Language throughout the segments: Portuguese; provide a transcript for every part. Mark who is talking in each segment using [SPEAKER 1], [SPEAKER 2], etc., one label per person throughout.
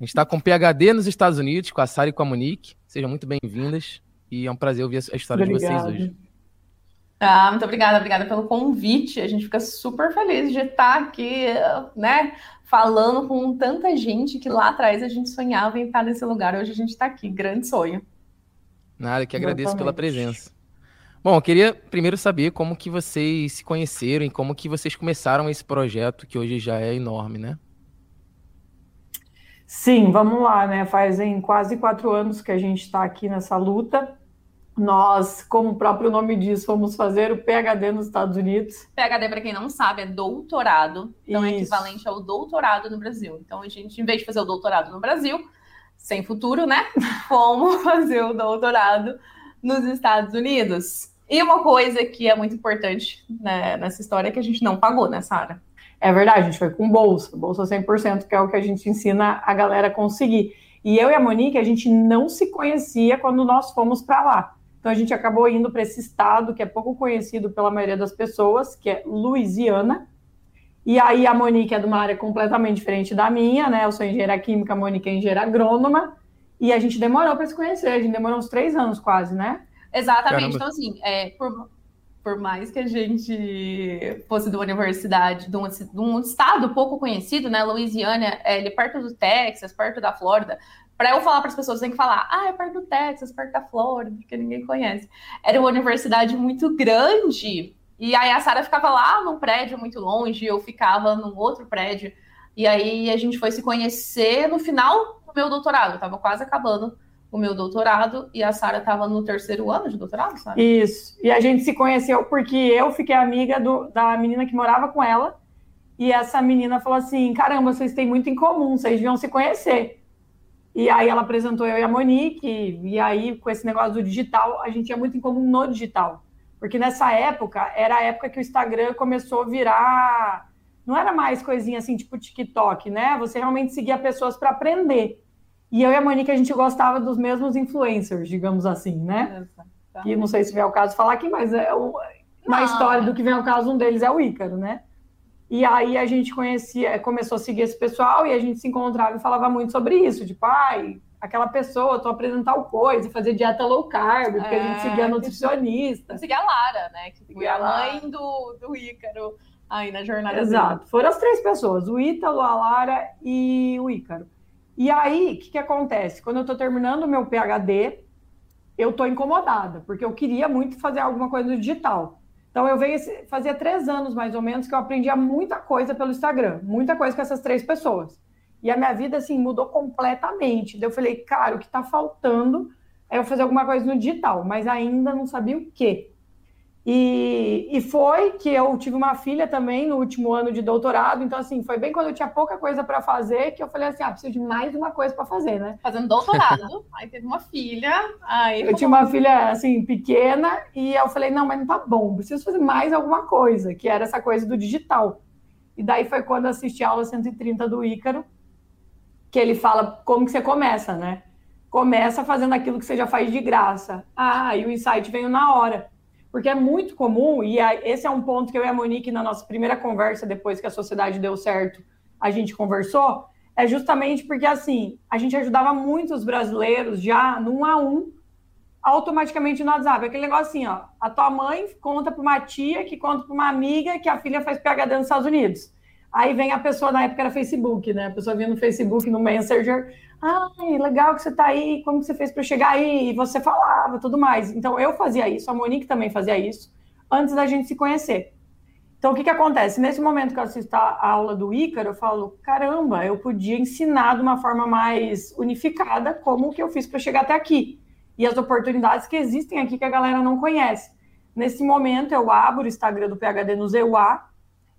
[SPEAKER 1] A gente está com PHD nos Estados Unidos, com a Sara e com a Monique. Sejam muito bem-vindas. E é um prazer ouvir a história Obrigada. de vocês hoje.
[SPEAKER 2] Ah, muito obrigada, obrigada pelo convite. A gente fica super feliz de estar aqui, né, falando com tanta gente que lá atrás a gente sonhava em estar nesse lugar. Hoje a gente está aqui, grande sonho.
[SPEAKER 1] Nada, que agradeço Exatamente. pela presença. Bom, eu queria primeiro saber como que vocês se conheceram e como que vocês começaram esse projeto que hoje já é enorme, né?
[SPEAKER 3] Sim, vamos lá, né? Fazem quase quatro anos que a gente está aqui nessa luta. Nós, como o próprio nome diz, fomos fazer o PhD nos Estados Unidos.
[SPEAKER 2] PhD, para quem não sabe, é doutorado. Então, Isso. é equivalente ao doutorado no Brasil. Então, a gente, em vez de fazer o doutorado no Brasil, sem futuro, né? Fomos fazer o doutorado nos Estados Unidos. E uma coisa que é muito importante né, nessa história é que a gente não pagou, né, Sara?
[SPEAKER 3] É verdade, a gente foi com bolsa, bolsa 100%, que é o que a gente ensina a galera a conseguir. E eu e a Monique, a gente não se conhecia quando nós fomos para lá. Então a gente acabou indo para esse estado que é pouco conhecido pela maioria das pessoas, que é Louisiana. E aí a Monique é de uma área completamente diferente da minha, né? Eu sou engenheira química, a Monique é engenheira agrônoma. E a gente demorou para se conhecer, a gente demorou uns três anos quase, né?
[SPEAKER 2] Exatamente. Caramba. Então, assim, é, por, por mais que a gente fosse de uma universidade, de um, de um estado pouco conhecido, né? Louisiana, é ali perto do Texas, perto da Flórida, para eu falar para as pessoas, tem que falar, ah, é perto do Texas, perto da Flórida, porque ninguém conhece. Era uma universidade muito grande, e aí a Sara ficava lá num prédio muito longe, eu ficava num outro prédio, e aí a gente foi se conhecer no final do meu doutorado, eu tava quase acabando o meu doutorado, e a Sara estava no terceiro ano de doutorado, sabe?
[SPEAKER 3] Isso, e a gente se conheceu porque eu fiquei amiga do, da menina que morava com ela, e essa menina falou assim, caramba, vocês têm muito em comum, vocês deviam se conhecer. E aí ela apresentou eu e a Monique, e aí com esse negócio do digital, a gente tinha muito em comum no digital. Porque nessa época, era a época que o Instagram começou a virar. Não era mais coisinha assim, tipo TikTok, né? Você realmente seguia pessoas para aprender. E eu e a Monique, a gente gostava dos mesmos influencers, digamos assim, né? E não sei se vem ao caso falar aqui, mas é uma história do que vem ao caso, um deles é o Ícaro, né? E aí a gente conhecia, começou a seguir esse pessoal e a gente se encontrava e falava muito sobre isso, de pai, aquela pessoa, tô aprendendo tal coisa, fazer dieta low carb, porque é, a gente seguia a nutricionista.
[SPEAKER 2] Seguia a Lara, né? Que foi a mãe do, do Ícaro aí na jornada.
[SPEAKER 3] Exato. Dele. Foram as três pessoas, o Ítalo, a Lara e o Ícaro. E aí, o que, que acontece? Quando eu tô terminando o meu PhD, eu tô incomodada, porque eu queria muito fazer alguma coisa no digital. Então eu venho fazia três anos mais ou menos que eu aprendia muita coisa pelo Instagram, muita coisa com essas três pessoas. E a minha vida assim mudou completamente. Daí eu falei, cara, o que está faltando é eu fazer alguma coisa no digital, mas ainda não sabia o quê. E, e foi que eu tive uma filha também no último ano de doutorado, então assim, foi bem quando eu tinha pouca coisa para fazer que eu falei assim, ah, preciso de mais uma coisa para fazer, né?
[SPEAKER 2] Fazendo doutorado, aí teve uma filha, aí
[SPEAKER 3] Eu tinha uma filha assim pequena e eu falei, não, mas não tá bom, preciso fazer mais alguma coisa, que era essa coisa do digital. E daí foi quando eu assisti a aula 130 do Ícaro, que ele fala como que você começa, né? Começa fazendo aquilo que você já faz de graça. Ah, e o insight veio na hora porque é muito comum, e esse é um ponto que eu e a Monique, na nossa primeira conversa, depois que a sociedade deu certo, a gente conversou, é justamente porque, assim, a gente ajudava muitos brasileiros já no um a um, automaticamente no WhatsApp. Aquele negócio assim, ó, a tua mãe conta para uma tia, que conta para uma amiga que a filha faz PhD nos Estados Unidos. Aí vem a pessoa, na época era Facebook, né? A pessoa vinha no Facebook, no Messenger, Ai, legal que você está aí, como você fez para chegar aí? E você falava, tudo mais. Então, eu fazia isso, a Monique também fazia isso, antes da gente se conhecer. Então, o que, que acontece? Nesse momento que eu assisto a aula do Ícaro, eu falo, caramba, eu podia ensinar de uma forma mais unificada como que eu fiz para chegar até aqui. E as oportunidades que existem aqui que a galera não conhece. Nesse momento, eu abro o Instagram do PHD no ZEUA,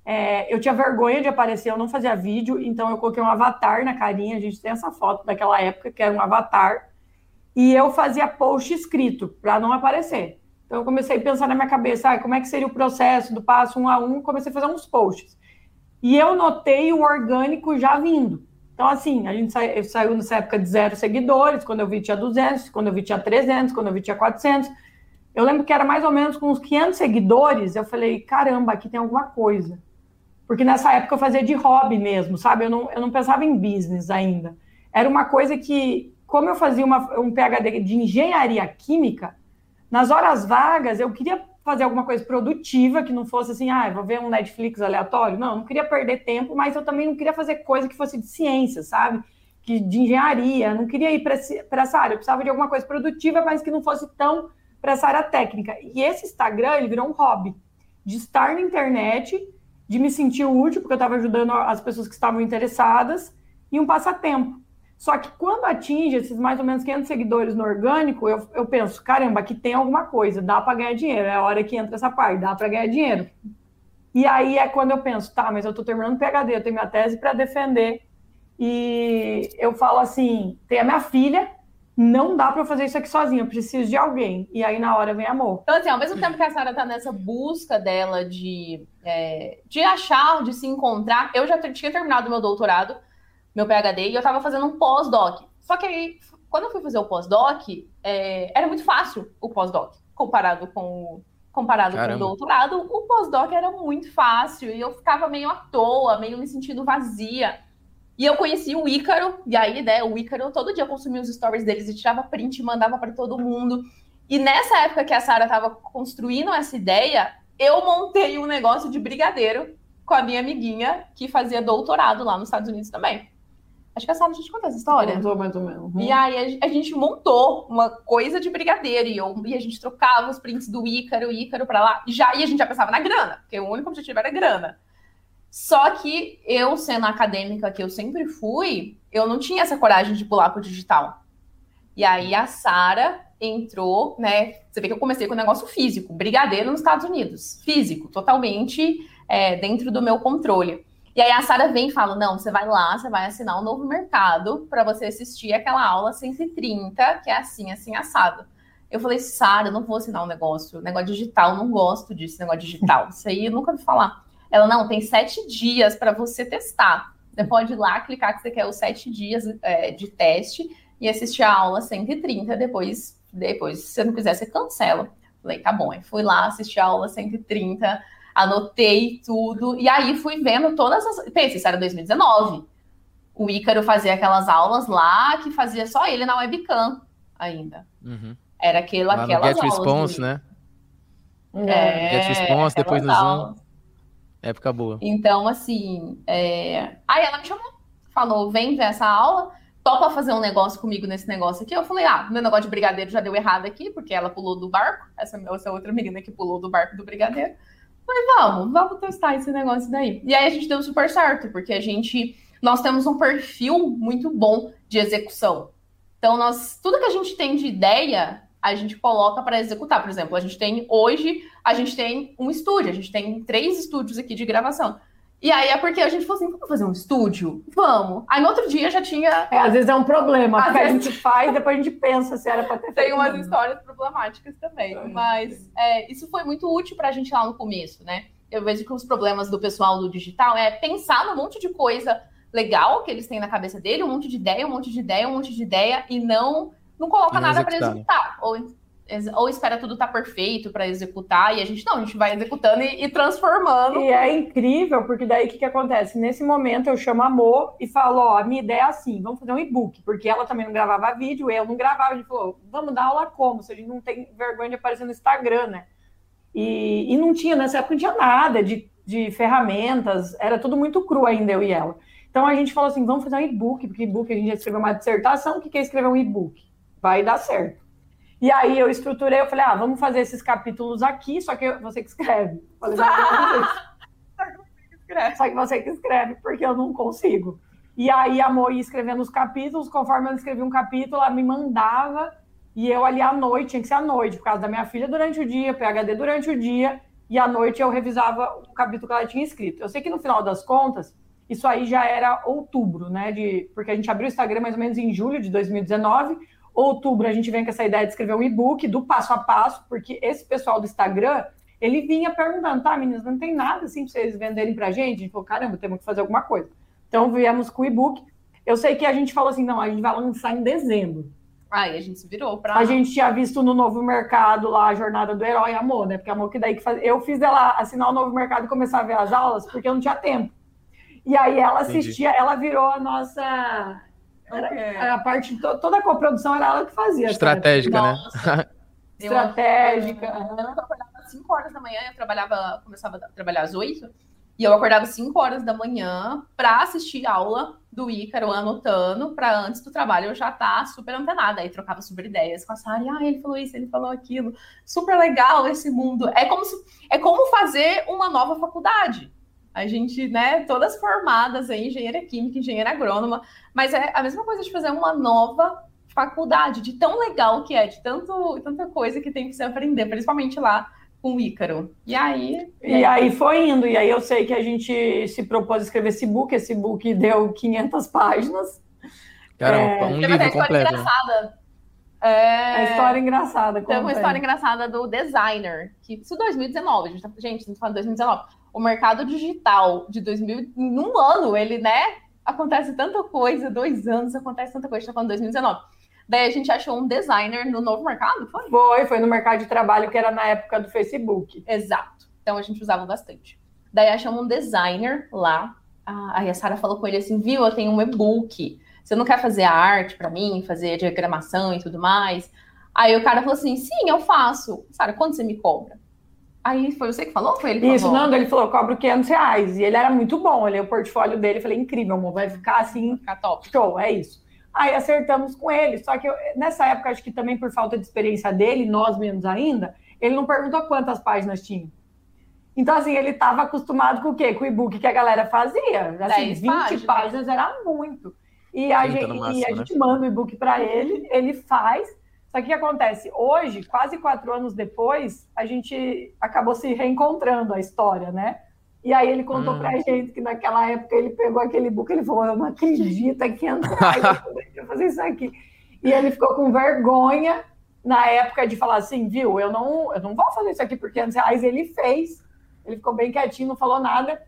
[SPEAKER 3] é, eu tinha vergonha de aparecer, eu não fazia vídeo, então eu coloquei um avatar na carinha. A gente tem essa foto daquela época, que era um avatar. E eu fazia post escrito, para não aparecer. Então eu comecei a pensar na minha cabeça, ah, como é que seria o processo do passo um a um, comecei a fazer uns posts. E eu notei o orgânico já vindo. Então, assim, a gente sa saiu nessa época de zero seguidores, quando eu vi tinha 200, quando eu vi tinha 300, quando eu vi tinha 400. Eu lembro que era mais ou menos com uns 500 seguidores, eu falei, caramba, aqui tem alguma coisa. Porque nessa época eu fazia de hobby mesmo, sabe? Eu não, eu não pensava em business ainda. era uma coisa que, como eu fazia uma, um PhD de engenharia química, nas horas vagas eu queria fazer alguma coisa produtiva, que não fosse assim, ah, vou ver um Netflix aleatório. Não, não queria perder tempo, mas eu também não queria fazer coisa que fosse de ciência, sabe? Que, de engenharia, não queria ir para essa área. Eu precisava de alguma coisa produtiva, mas que não fosse tão para essa área técnica. E esse Instagram, ele virou um hobby de estar na internet, de me sentir útil, porque eu estava ajudando as pessoas que estavam interessadas, e um passatempo. Só que quando atinge esses mais ou menos 500 seguidores no orgânico, eu, eu penso, caramba, aqui tem alguma coisa, dá para ganhar dinheiro. É a hora que entra essa parte, dá para ganhar dinheiro. E aí é quando eu penso, tá, mas eu estou terminando o PhD, eu tenho minha tese para defender. E eu falo assim: tem a minha filha, não dá para eu fazer isso aqui sozinha, eu preciso de alguém. E aí na hora vem amor.
[SPEAKER 2] Então, assim, ao mesmo tempo que a Sara tá nessa busca dela de, é, de achar, de se encontrar, eu já tinha terminado meu doutorado meu PhD, e eu estava fazendo um pós-doc. Só que aí, quando eu fui fazer o pós-doc, é, era muito fácil o pós-doc, comparado com comparado com o doutorado. O pós-doc era muito fácil, e eu ficava meio à toa, meio me sentindo vazia. E eu conheci o Ícaro, e aí, né, o Ícaro, todo dia consumia os stories deles e tirava print e mandava para todo mundo. E nessa época que a Sara estava construindo essa ideia, eu montei um negócio de brigadeiro com a minha amiguinha que fazia doutorado lá nos Estados Unidos também. Acho que a Sara já te contou essa história.
[SPEAKER 3] Contou mais ou menos. Uhum.
[SPEAKER 2] E aí a, gente montou uma coisa de brigadeiro e, eu, e a gente trocava os prints do Ícaro, Ícaro para lá. E, já, e a gente já pensava na grana, porque o único objetivo era grana. Só que eu, sendo acadêmica que eu sempre fui, eu não tinha essa coragem de pular pro digital. E aí a Sara entrou, né? Você vê que eu comecei com um negócio físico, brigadeiro nos Estados Unidos. Físico, totalmente é, dentro do meu controle. E aí a Sara vem e fala: não, você vai lá, você vai assinar um novo mercado para você assistir aquela aula 130, que é assim, assim, assado. Eu falei, Sara, não vou assinar um negócio, negócio digital, não gosto disso, negócio digital. Isso aí eu nunca vi falar. Ela, não, tem sete dias para você testar. Você pode ir lá, clicar que você quer os sete dias é, de teste e assistir a aula 130. Depois, depois, se você não quiser, você cancela. Falei, tá bom. Aí fui lá, assisti a aula 130 anotei tudo, e aí fui vendo todas as. Pensa, isso era 2019. O Ícaro fazia aquelas aulas lá que fazia só ele na webcam ainda. Uhum. Era aquilo, lá aquelas
[SPEAKER 1] Get aulas. Response, né? É, Get Response, depois no Zoom. Época boa.
[SPEAKER 2] Então, assim. É... Aí ela me chamou, falou: vem ver essa aula topa fazer um negócio comigo nesse negócio aqui? Eu falei, ah, meu negócio de brigadeiro já deu errado aqui, porque ela pulou do barco, essa, essa outra menina que pulou do barco do brigadeiro. Falei, vamos, vamos testar esse negócio daí. E aí a gente deu super certo, porque a gente, nós temos um perfil muito bom de execução. Então, nós, tudo que a gente tem de ideia, a gente coloca para executar. Por exemplo, a gente tem hoje, a gente tem um estúdio, a gente tem três estúdios aqui de gravação. E aí é porque a gente falou assim, vamos fazer um estúdio? Vamos. Aí no outro dia já tinha.
[SPEAKER 3] É, às vezes é um problema, às porque vezes... a gente faz, depois a gente pensa se era para ter
[SPEAKER 2] Tem umas histórias problemáticas também. É. Mas é, isso foi muito útil para a gente lá no começo, né? Eu vejo que os problemas do pessoal do digital é pensar num monte de coisa legal que eles têm na cabeça dele, um monte de ideia, um monte de ideia, um monte de ideia, e não, não coloca nada para executar. Ou ou espera tudo estar tá perfeito para executar, e a gente não, a gente vai executando e, e transformando.
[SPEAKER 3] E é incrível, porque daí o que, que acontece? Nesse momento eu chamo a Mo e falo: Ó, a minha ideia é assim, vamos fazer um e-book, porque ela também não gravava vídeo, eu não gravava. A gente falou: vamos dar aula como? Se a gente não tem vergonha de aparecer no Instagram, né? E, e não tinha, nessa época não tinha nada de, de ferramentas, era tudo muito cru ainda, eu e ela. Então a gente falou assim: vamos fazer um e-book, porque e-book a gente já escreveu uma dissertação, o que é escrever um e-book? Vai dar certo. E aí eu estruturei, eu falei, ah, vamos fazer esses capítulos aqui, só que você que escreve. Falei, só que você que escreve, porque eu não consigo. E aí a Mo ia escrevendo os capítulos, conforme eu escrevia um capítulo, ela me mandava, e eu ali à noite, tinha que ser à noite, por causa da minha filha durante o dia, PHD durante o dia, e à noite eu revisava o capítulo que ela tinha escrito. Eu sei que no final das contas, isso aí já era outubro, né? De, porque a gente abriu o Instagram mais ou menos em julho de 2019, Outubro a gente vem com essa ideia de escrever um e-book do passo a passo, porque esse pessoal do Instagram, ele vinha perguntando, tá, meninas, não tem nada assim para vocês venderem pra gente? A gente falou, caramba, temos que fazer alguma coisa. Então viemos com o e-book. Eu sei que a gente falou assim, não, a gente vai lançar em dezembro.
[SPEAKER 2] Aí a gente se virou para.
[SPEAKER 3] A gente tinha visto no novo mercado lá a jornada do herói, amor, né? Porque amor que daí que faz... eu fiz ela assinar o novo mercado e começar a ver as aulas, porque eu não tinha tempo. E aí ela assistia, Entendi. ela virou a nossa Era, a parte, toda a coprodução era ela que fazia.
[SPEAKER 1] Estratégica, né?
[SPEAKER 3] Estratégica.
[SPEAKER 2] Eu, eu acordava às 5 horas da manhã, eu trabalhava, começava a trabalhar às 8, e eu acordava 5 horas da manhã para assistir aula do Ícaro anotando, para antes do trabalho eu já estar tá super antenada. Aí trocava super ideias com a Sara, ah, ele falou isso, ele falou aquilo. Super legal esse mundo. É como, se, é como fazer uma nova faculdade. A gente, né, todas formadas em engenharia química, engenheira agrônoma, mas é a mesma coisa de fazer uma nova faculdade, de tão legal que é, de tanto, tanta coisa que tem que se aprender, principalmente lá com o Ícaro. E aí.
[SPEAKER 3] E aí foi indo. E aí eu sei que a gente se propôs a escrever esse book. Esse book deu 500 páginas.
[SPEAKER 1] Caramba, é... um livro completo. Né?
[SPEAKER 2] Engraçada.
[SPEAKER 3] É... A história engraçada.
[SPEAKER 2] Tem uma história engraçada do designer. Que, isso 2019, a gente tá, gente, estamos falando de 2019. O mercado digital de 2000, em um ano, ele, né? Acontece tanta coisa, dois anos acontece tanta coisa, a gente tá falando de 2019. Daí a gente achou um designer no novo mercado, foi?
[SPEAKER 3] Foi, foi no mercado de trabalho que era na época do Facebook.
[SPEAKER 2] Exato. Então a gente usava bastante. Daí achamos um designer lá. Aí a Sara falou com ele assim: viu, eu tenho um e-book. Você não quer fazer a arte para mim, fazer diagramação e tudo mais? Aí o cara falou assim: sim, eu faço. Sara, quanto você me cobra? Aí foi você que falou? Foi ele que
[SPEAKER 3] Isso, falou? não, ele falou, cobro 500 reais. E ele era muito bom, olhei o portfólio dele, falei, incrível, amor, vai ficar assim,
[SPEAKER 2] ficar top.
[SPEAKER 3] show, é isso. Aí acertamos com ele. Só que eu, nessa época, acho que também por falta de experiência dele, nós menos ainda, ele não perguntou quantas páginas tinha. Então, assim, ele estava acostumado com o quê? Com o e-book que a galera fazia. Assim, 20 páginas. páginas era muito. E a, gente, máximo, e a né? gente manda o e-book para ele, ele faz. Só que o que acontece? Hoje, quase quatro anos depois, a gente acabou se reencontrando a história, né? E aí ele contou hum. pra gente que naquela época ele pegou aquele book, ele falou, eu não acredito, é 500 reais, eu fazer isso aqui. E ele ficou com vergonha na época de falar assim, viu, eu não, eu não vou fazer isso aqui por 500 reais. Ele fez, ele ficou bem quietinho, não falou nada.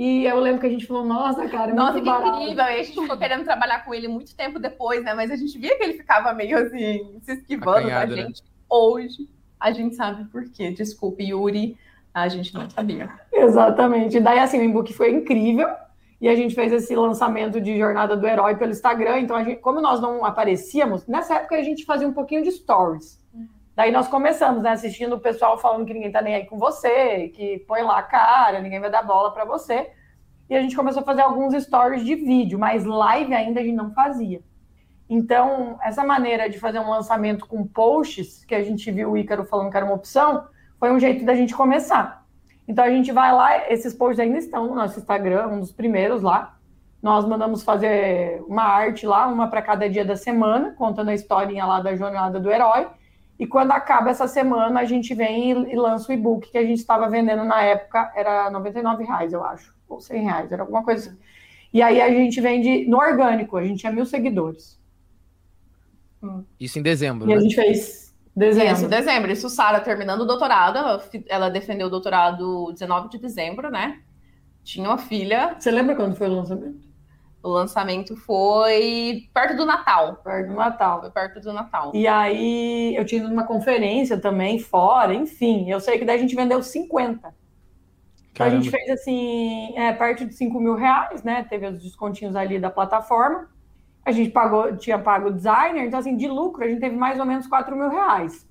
[SPEAKER 3] E eu lembro que a gente falou, nossa, cara, é
[SPEAKER 2] Nossa, que barato. incrível. E a gente ficou querendo trabalhar com ele muito tempo depois, né? Mas a gente via que ele ficava meio assim, se esquivando Acanhado, da né? gente. Né? Hoje, a gente sabe por quê. Desculpe, Yuri. A gente não sabia.
[SPEAKER 3] Exatamente. E daí, assim, o e-book foi incrível. E a gente fez esse lançamento de Jornada do Herói pelo Instagram. Então, gente, como nós não aparecíamos, nessa época a gente fazia um pouquinho de stories. Daí nós começamos, né, assistindo o pessoal falando que ninguém tá nem aí com você, que põe lá a cara, ninguém vai dar bola para você. E a gente começou a fazer alguns stories de vídeo, mas live ainda a gente não fazia. Então, essa maneira de fazer um lançamento com posts, que a gente viu o Ícaro falando que era uma opção, foi um jeito da gente começar. Então a gente vai lá, esses posts ainda estão no nosso Instagram, um dos primeiros lá. Nós mandamos fazer uma arte lá, uma para cada dia da semana, contando a historinha lá da jornada do herói. E quando acaba essa semana, a gente vem e, e lança o e-book que a gente estava vendendo na época, era 99 reais, eu acho, ou 100 reais, era alguma coisa assim. E aí a gente vende no orgânico, a gente tinha mil seguidores.
[SPEAKER 1] Isso em dezembro.
[SPEAKER 3] E
[SPEAKER 1] né?
[SPEAKER 3] a gente fez
[SPEAKER 2] Dezembro. Isso, dezembro. Isso, Sara terminando o doutorado, ela, ela, defendeu o doutorado 19 de dezembro, né? Tinha uma filha.
[SPEAKER 3] Você lembra quando foi o lançamento?
[SPEAKER 2] O lançamento foi perto do Natal.
[SPEAKER 3] Perto do Natal.
[SPEAKER 2] Foi perto do Natal.
[SPEAKER 3] E aí eu tinha uma conferência também fora, enfim. Eu sei que daí a gente vendeu 50. Então a gente fez assim, é, perto de 5 mil reais, né? Teve os descontinhos ali da plataforma a gente pagou, tinha pago o designer, então assim, de lucro a gente teve mais ou menos 4 mil reais.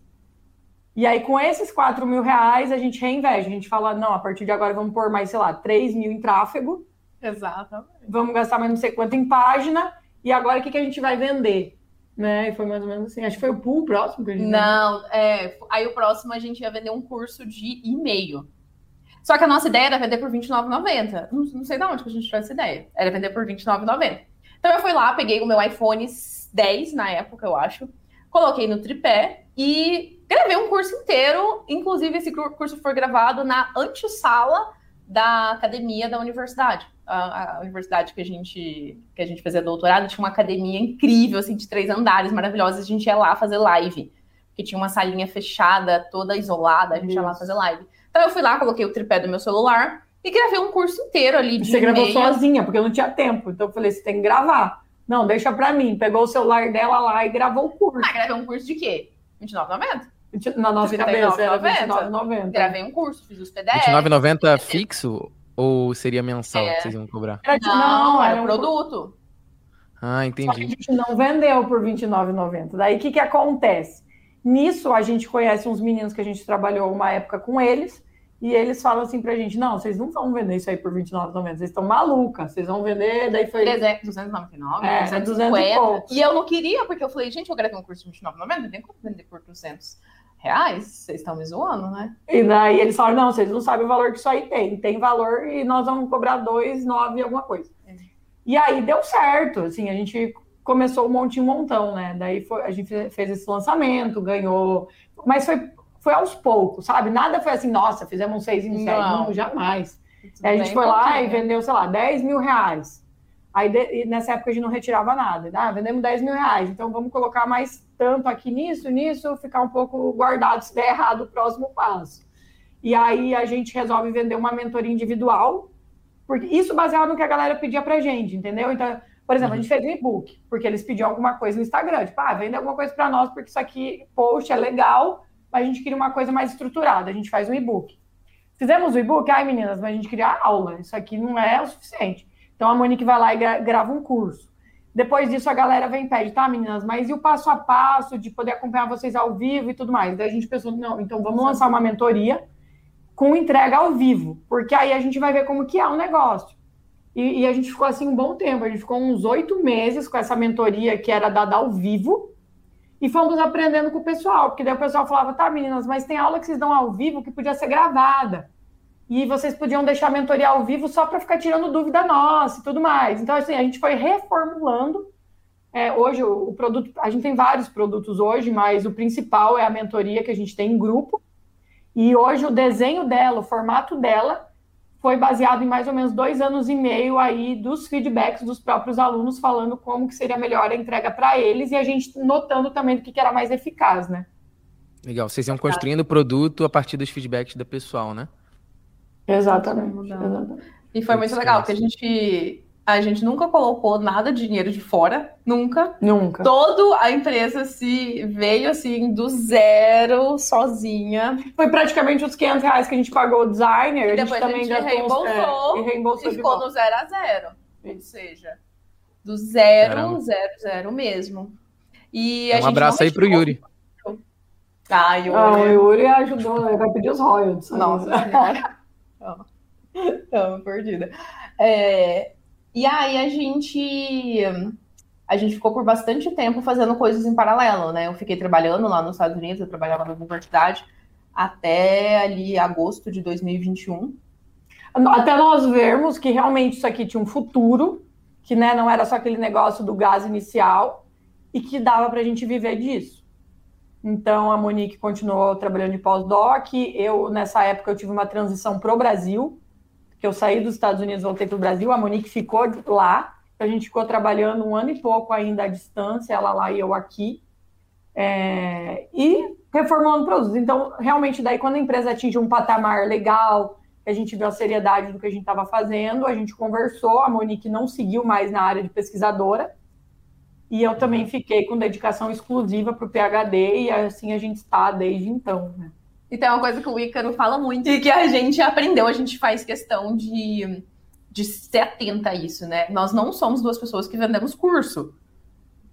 [SPEAKER 3] E aí, com esses 4 mil reais, a gente reinveste. A gente fala, não, a partir de agora vamos pôr mais, sei lá, 3 mil em tráfego.
[SPEAKER 2] Exato.
[SPEAKER 3] Vamos gastar mais não sei quanto em página. E agora o que, que a gente vai vender? Né? E foi mais ou menos assim. Acho que foi o pool próximo que a gente
[SPEAKER 2] Não, é, aí o próximo a gente ia vender um curso de e-mail. Só que a nossa ideia era vender por R$29,90. Não, não sei de onde que a gente tirou essa ideia. Era vender por R$29,90. Então eu fui lá, peguei o meu iPhone 10 na época, eu acho, coloquei no tripé e gravei um curso inteiro. Inclusive, esse curso foi gravado na antessala da academia da universidade. A, a, universidade que a gente que a gente fazia doutorado tinha uma academia incrível, assim, de três andares, maravilhosa. A gente ia lá fazer live, que tinha uma salinha fechada, toda isolada. A gente Isso. ia lá fazer live. Então eu fui lá, coloquei o tripé do meu celular e gravei um curso inteiro ali
[SPEAKER 3] de Você gravou sozinha, porque eu não tinha tempo. Então eu falei, você tem que gravar. Não, deixa pra mim. Pegou o celular dela lá e gravou o curso.
[SPEAKER 2] Ah, gravei um curso de quê? R$29,90?
[SPEAKER 3] Na nossa cabeça era R$29,90.
[SPEAKER 2] Gravei um curso, fiz os PDFs.
[SPEAKER 1] R$29,90 fixo ou seria mensal é. que vocês iam cobrar?
[SPEAKER 2] Era, não, não, era, um produto.
[SPEAKER 1] Ah, entendi.
[SPEAKER 3] a gente não vendeu por R$29,90. Daí o que, que acontece? Nisso, a gente conhece uns meninos que a gente trabalhou uma época com eles, e eles falam assim pra gente: não, vocês não vão vender isso aí por R$29,90, vocês estão malucas, vocês vão vender. Daí foi.
[SPEAKER 2] 300, 299,
[SPEAKER 3] É,
[SPEAKER 2] 250.
[SPEAKER 3] 200 e.
[SPEAKER 2] E eu não queria, porque eu falei, gente, eu gravei um curso de 29,90, não tem como vender por 200 reais. Vocês estão me zoando, né?
[SPEAKER 3] E daí eles falam: não, vocês não sabem o valor que isso aí tem. Tem valor e nós vamos cobrar dois, nove, alguma coisa.
[SPEAKER 2] É.
[SPEAKER 3] E aí deu certo, assim, a gente começou um monte um montão, né? Daí foi- a gente fe- fez esse lançamento, ganhou. Mas foi, foi aos poucos, sabe? Nada foi assim, nossa, fizemos um seis em sete.
[SPEAKER 2] Não.
[SPEAKER 3] Não, jamais. A gente foi lá e vendeu, sei lá, 10 mil reais. Aí de- nessa época a gente não retirava nada. Ah, vendemos 10 mil reais, então vamos colocar mais tanto aqui nisso, nisso, ficar um pouco guardado se der errado o próximo passo. E aí a gente resolve vender uma mentoria individual, porque isso baseado no que a galera pedia pra gente, entendeu? Então, por exemplo, a gente fez um e-book, porque eles pediam alguma coisa no Instagram, tipo, ah, vende alguma coisa pra nós, porque isso aqui, post, é legal, mas a gente queria uma coisa mais estruturada, a gente faz um e-book. Fizemos o e-book, ai meninas, mas a gente queria aula, isso aqui não é o suficiente. Então a Monique vai lá e gra- grava um curso. Depois disso a galera vem e pede, tá meninas, mas e o passo a passo de poder acompanhar vocês ao vivo e tudo mais? Daí a gente pensou, não, então vamos lançar uma mentoria com entrega ao vivo, porque aí a gente vai ver como que é o negócio. E, e a gente ficou assim um bom tempo, a gente ficou uns oito meses com essa mentoria que era dada ao vivo, e fomos aprendendo com o pessoal, porque daí o pessoal falava, tá, meninas, mas tem aula que vocês dão ao vivo que podia ser gravada. E vocês podiam deixar a mentoria ao vivo só para ficar tirando dúvida nossa e tudo mais. Então, assim, a gente foi reformulando. É, hoje, o, o produto, a gente tem vários produtos hoje, mas o principal é a mentoria que a gente tem em grupo. E hoje o desenho dela, o formato dela, foi baseado em mais ou menos dois anos e meio aí dos feedbacks dos próprios alunos falando como que seria melhor a entrega para eles e a gente notando também do que, que era mais eficaz, né?
[SPEAKER 1] Legal. Vocês iam construindo o produto a partir dos feedbacks do pessoal, né?
[SPEAKER 3] Exatamente.
[SPEAKER 2] E foi muito legal, porque a gente, a gente nunca colocou nada de dinheiro de fora, nunca.
[SPEAKER 3] Nunca.
[SPEAKER 2] Toda a empresa se veio assim do zero, sozinha.
[SPEAKER 3] Foi praticamente os 500 reais que a gente pagou o designer.
[SPEAKER 2] E
[SPEAKER 3] a gente
[SPEAKER 2] depois a
[SPEAKER 3] também
[SPEAKER 2] gente
[SPEAKER 3] gastou uns-
[SPEAKER 2] reembolsou,
[SPEAKER 3] é, e reembolsou
[SPEAKER 2] E ficou no zero a zero. Ou seja, do zero,
[SPEAKER 1] Caramba.
[SPEAKER 2] zero, zero mesmo. E a
[SPEAKER 1] Um
[SPEAKER 2] gente
[SPEAKER 1] abraço aí pro Yuri.
[SPEAKER 2] Ah, Yuri.
[SPEAKER 3] Ah, o Yuri ajudou, ele vai pedir os royalties.
[SPEAKER 2] Nossa senhora. Tamo perdida. É, e aí a gente a gente ficou por bastante tempo fazendo coisas em paralelo, né? Eu fiquei trabalhando lá nos Estados Unidos, eu trabalhava na universidade até ali agosto de 2021.
[SPEAKER 3] Até nós vermos que realmente isso aqui tinha um futuro, que né, não era só aquele negócio do gás inicial e que dava para a gente viver disso. Então a Monique continuou trabalhando de pós-doc. Eu nessa época eu tive uma transição pro Brasil, que eu saí dos Estados Unidos, voltei para o Brasil. A Monique ficou lá. A gente ficou trabalhando um ano e pouco ainda à distância, ela lá e eu aqui. É, e reformulando produtos. Então, realmente, daí quando a empresa atinge um patamar legal, a gente viu a seriedade do que a gente estava fazendo, a gente conversou, a Monique não seguiu mais na área de pesquisadora, e eu também fiquei com dedicação exclusiva para o PhD, e assim a gente está desde então. Né?
[SPEAKER 2] E tem uma coisa que o Ícaro fala muito e que a gente aprendeu, a gente faz questão de, de ser atenta a isso, né? Nós não somos duas pessoas que vendemos curso.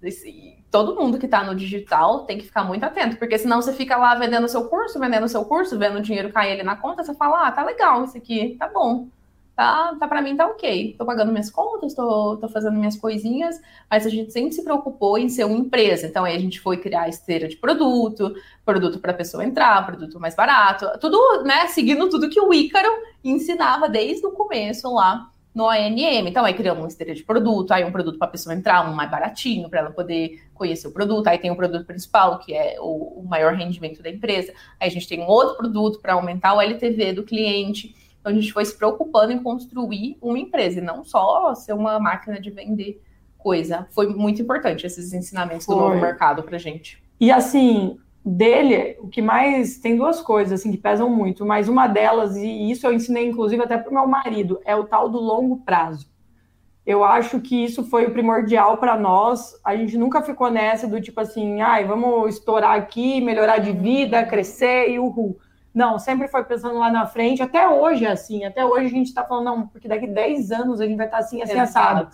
[SPEAKER 2] Esse- todo mundo que tá no digital tem que ficar muito atento, porque senão você fica lá vendendo seu curso, vendendo seu curso, vendo o dinheiro cair ali na conta, você fala, ah, tá legal isso aqui, tá bom. Tá, tá para mim tá ok. Tô pagando minhas contas, tô, fazendo minhas coisinhas, mas a gente sempre se preocupou em ser uma empresa. Então aí a gente foi criar esteira de produto, produto para a pessoa entrar, produto mais barato, tudo, né, seguindo tudo que o Ícaro ensinava desde o começo lá no ANM. Então, aí criamos uma esteira de produto, aí um produto para a pessoa entrar, um mais baratinho, para ela poder conhecer o produto. Aí tem o produto principal, que é o, o maior rendimento da empresa. Aí a gente tem um outro produto para aumentar o LTV do cliente. Então, a gente foi se preocupando em construir uma empresa, e não só ser uma máquina de vender coisa. Foi muito importante esses ensinamentos do
[SPEAKER 3] Foi.
[SPEAKER 2] novo mercado para gente.
[SPEAKER 3] E assim, dele, o que mais tem duas coisas assim que pesam muito, mas uma delas, e isso eu ensinei inclusive até para o meu marido, é o tal do longo prazo. Eu acho que isso foi o primordial para nós. A gente nunca ficou nessa do tipo assim, ai, vamos estourar aqui, melhorar de vida, crescer e uhul. Não, sempre foi pensando lá na frente. Até hoje é assim. Até hoje a gente está falando, não, porque daqui 10 anos a gente vai estar assim, assim, assado.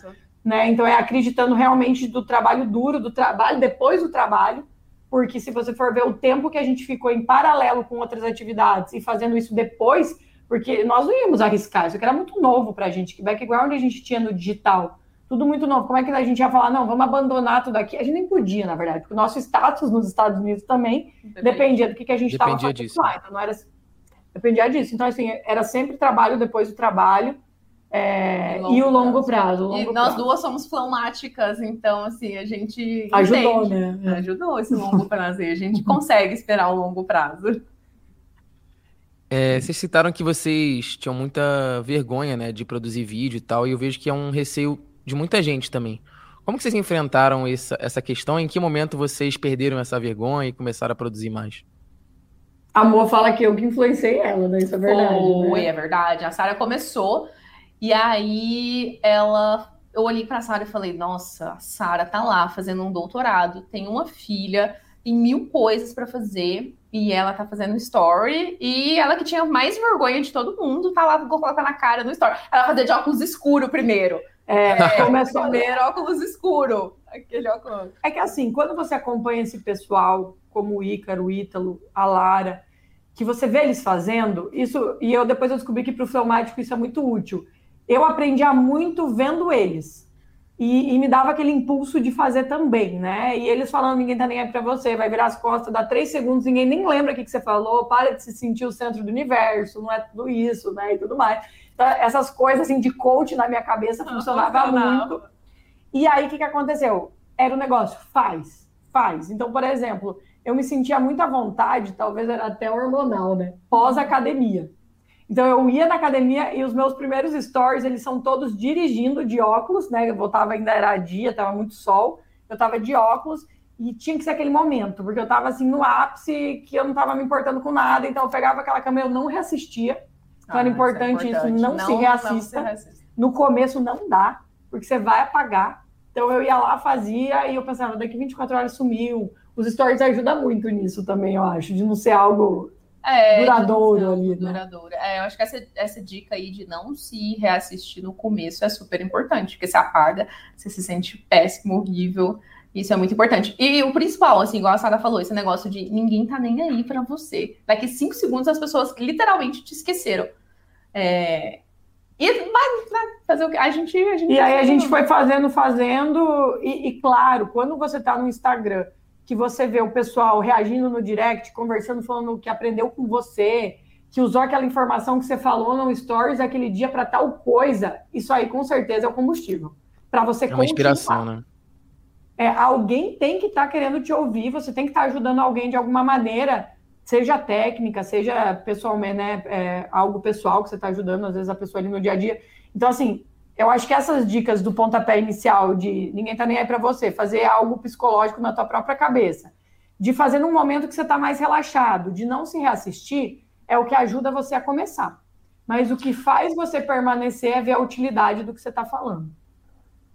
[SPEAKER 3] né? Então é acreditando realmente do trabalho duro, do trabalho depois do trabalho, porque se você for ver o tempo que a gente ficou em paralelo com outras atividades e fazendo isso depois, porque nós não íamos arriscar, isso aqui era muito novo para a gente, que background a gente tinha no digital, tudo muito novo. Como é que a gente ia falar, não, vamos abandonar tudo aqui? A gente nem podia, na verdade, porque o nosso status nos Estados Unidos também dependia do que, que a gente estava fazendo disso. lá. Então, não era... Dependia disso. Então, assim, era sempre trabalho depois do trabalho. É, e o longo prazo. O longo
[SPEAKER 2] e nós duas somos fleumáticas, então, assim, a gente.
[SPEAKER 3] Ajudou, entende,
[SPEAKER 2] né? Ajudou esse longo prazo e a gente consegue esperar o longo prazo.
[SPEAKER 1] É, vocês citaram que vocês tinham muita vergonha, né, de produzir vídeo e tal, e eu vejo que é um receio de muita gente também. Como que vocês enfrentaram essa, essa questão? Em que momento vocês perderam essa vergonha e começaram a produzir mais?
[SPEAKER 3] A Amor fala que eu que influenciei ela, né? Isso é verdade.
[SPEAKER 2] Foi,
[SPEAKER 3] né?
[SPEAKER 2] é verdade. A Sara começou e aí ela. Eu olhei pra Sara e falei: Nossa, a Sara tá lá fazendo um doutorado, tem uma filha, tem mil coisas para fazer. E ela tá fazendo story. E ela que tinha mais vergonha de todo mundo, tá lá colocando a cara no story. Ela fazia de óculos escuro primeiro.
[SPEAKER 3] É, é começou
[SPEAKER 2] a ver óculos escuro. Aquele óculos.
[SPEAKER 3] É que assim, quando você acompanha esse pessoal, como o Ícaro, o Ítalo, a Lara, que você vê eles fazendo, isso, e eu depois eu descobri que para o fleumático isso é muito útil eu aprendia muito vendo eles. E, e, me dava aquele impulso de fazer também, né? E eles falando, ninguém tá nem aí pra você, vai virar as costas, dá três segundos, ninguém nem lembra o que, que você falou, para de se sentir o centro do universo, não é tudo isso, né? E tudo mais. Então, essas coisas assim de coach na minha cabeça funcionava muito. E aí, o que, que aconteceu? Era o um negócio, faz, faz. Então, por exemplo, eu me sentia muito à vontade, talvez era até hormonal, né? Pós-academia. Então eu ia na academia e os meus primeiros stories, eles são todos dirigindo de óculos, né? Eu voltava ainda era dia, tava muito sol, eu tava de óculos e tinha que ser aquele momento, porque eu tava assim no ápice que eu não tava me importando com nada, então eu pegava aquela câmera, eu não reassistia. Então ah, era importante, isso, é importante. isso não, não, se reassista. não, se reassista. No começo não dá, porque você vai apagar. Então eu ia lá, fazia e eu pensava, daqui 24 horas sumiu. Os stories ajudam muito nisso também, eu acho, de não ser algo é, duradouro ali, né?
[SPEAKER 2] Duradouro. É, eu acho que essa, essa dica aí de não se reassistir no começo é super importante, porque você apaga, você se sente péssimo, horrível. Isso é muito importante. E o principal, assim, igual a Sara falou, esse negócio de ninguém tá nem aí para você. Daqui cinco segundos as pessoas literalmente te esqueceram. É... E mas, né, fazer o que? A gente, a gente.
[SPEAKER 3] E aí a gente foi fazendo, fazendo, e, e claro, quando você tá no Instagram que você vê o pessoal reagindo no direct, conversando, falando que aprendeu com você, que usou aquela informação que você falou no Stories aquele dia para tal coisa, isso aí com certeza é o combustível. Para você
[SPEAKER 1] É uma inspiração, né?
[SPEAKER 3] É, alguém tem que estar tá querendo te ouvir, você tem que estar tá ajudando alguém de alguma maneira, seja técnica, seja pessoalmente, né? É, algo pessoal que você está ajudando, às vezes a pessoa ali no dia a dia. Então, assim, eu acho que essas dicas do pontapé inicial de ninguém tá nem aí para você, fazer algo psicológico na tua própria cabeça, de fazer num momento que você está mais relaxado, de não se reassistir, é o que ajuda você a começar. Mas o que faz você permanecer é ver a utilidade do que você está falando.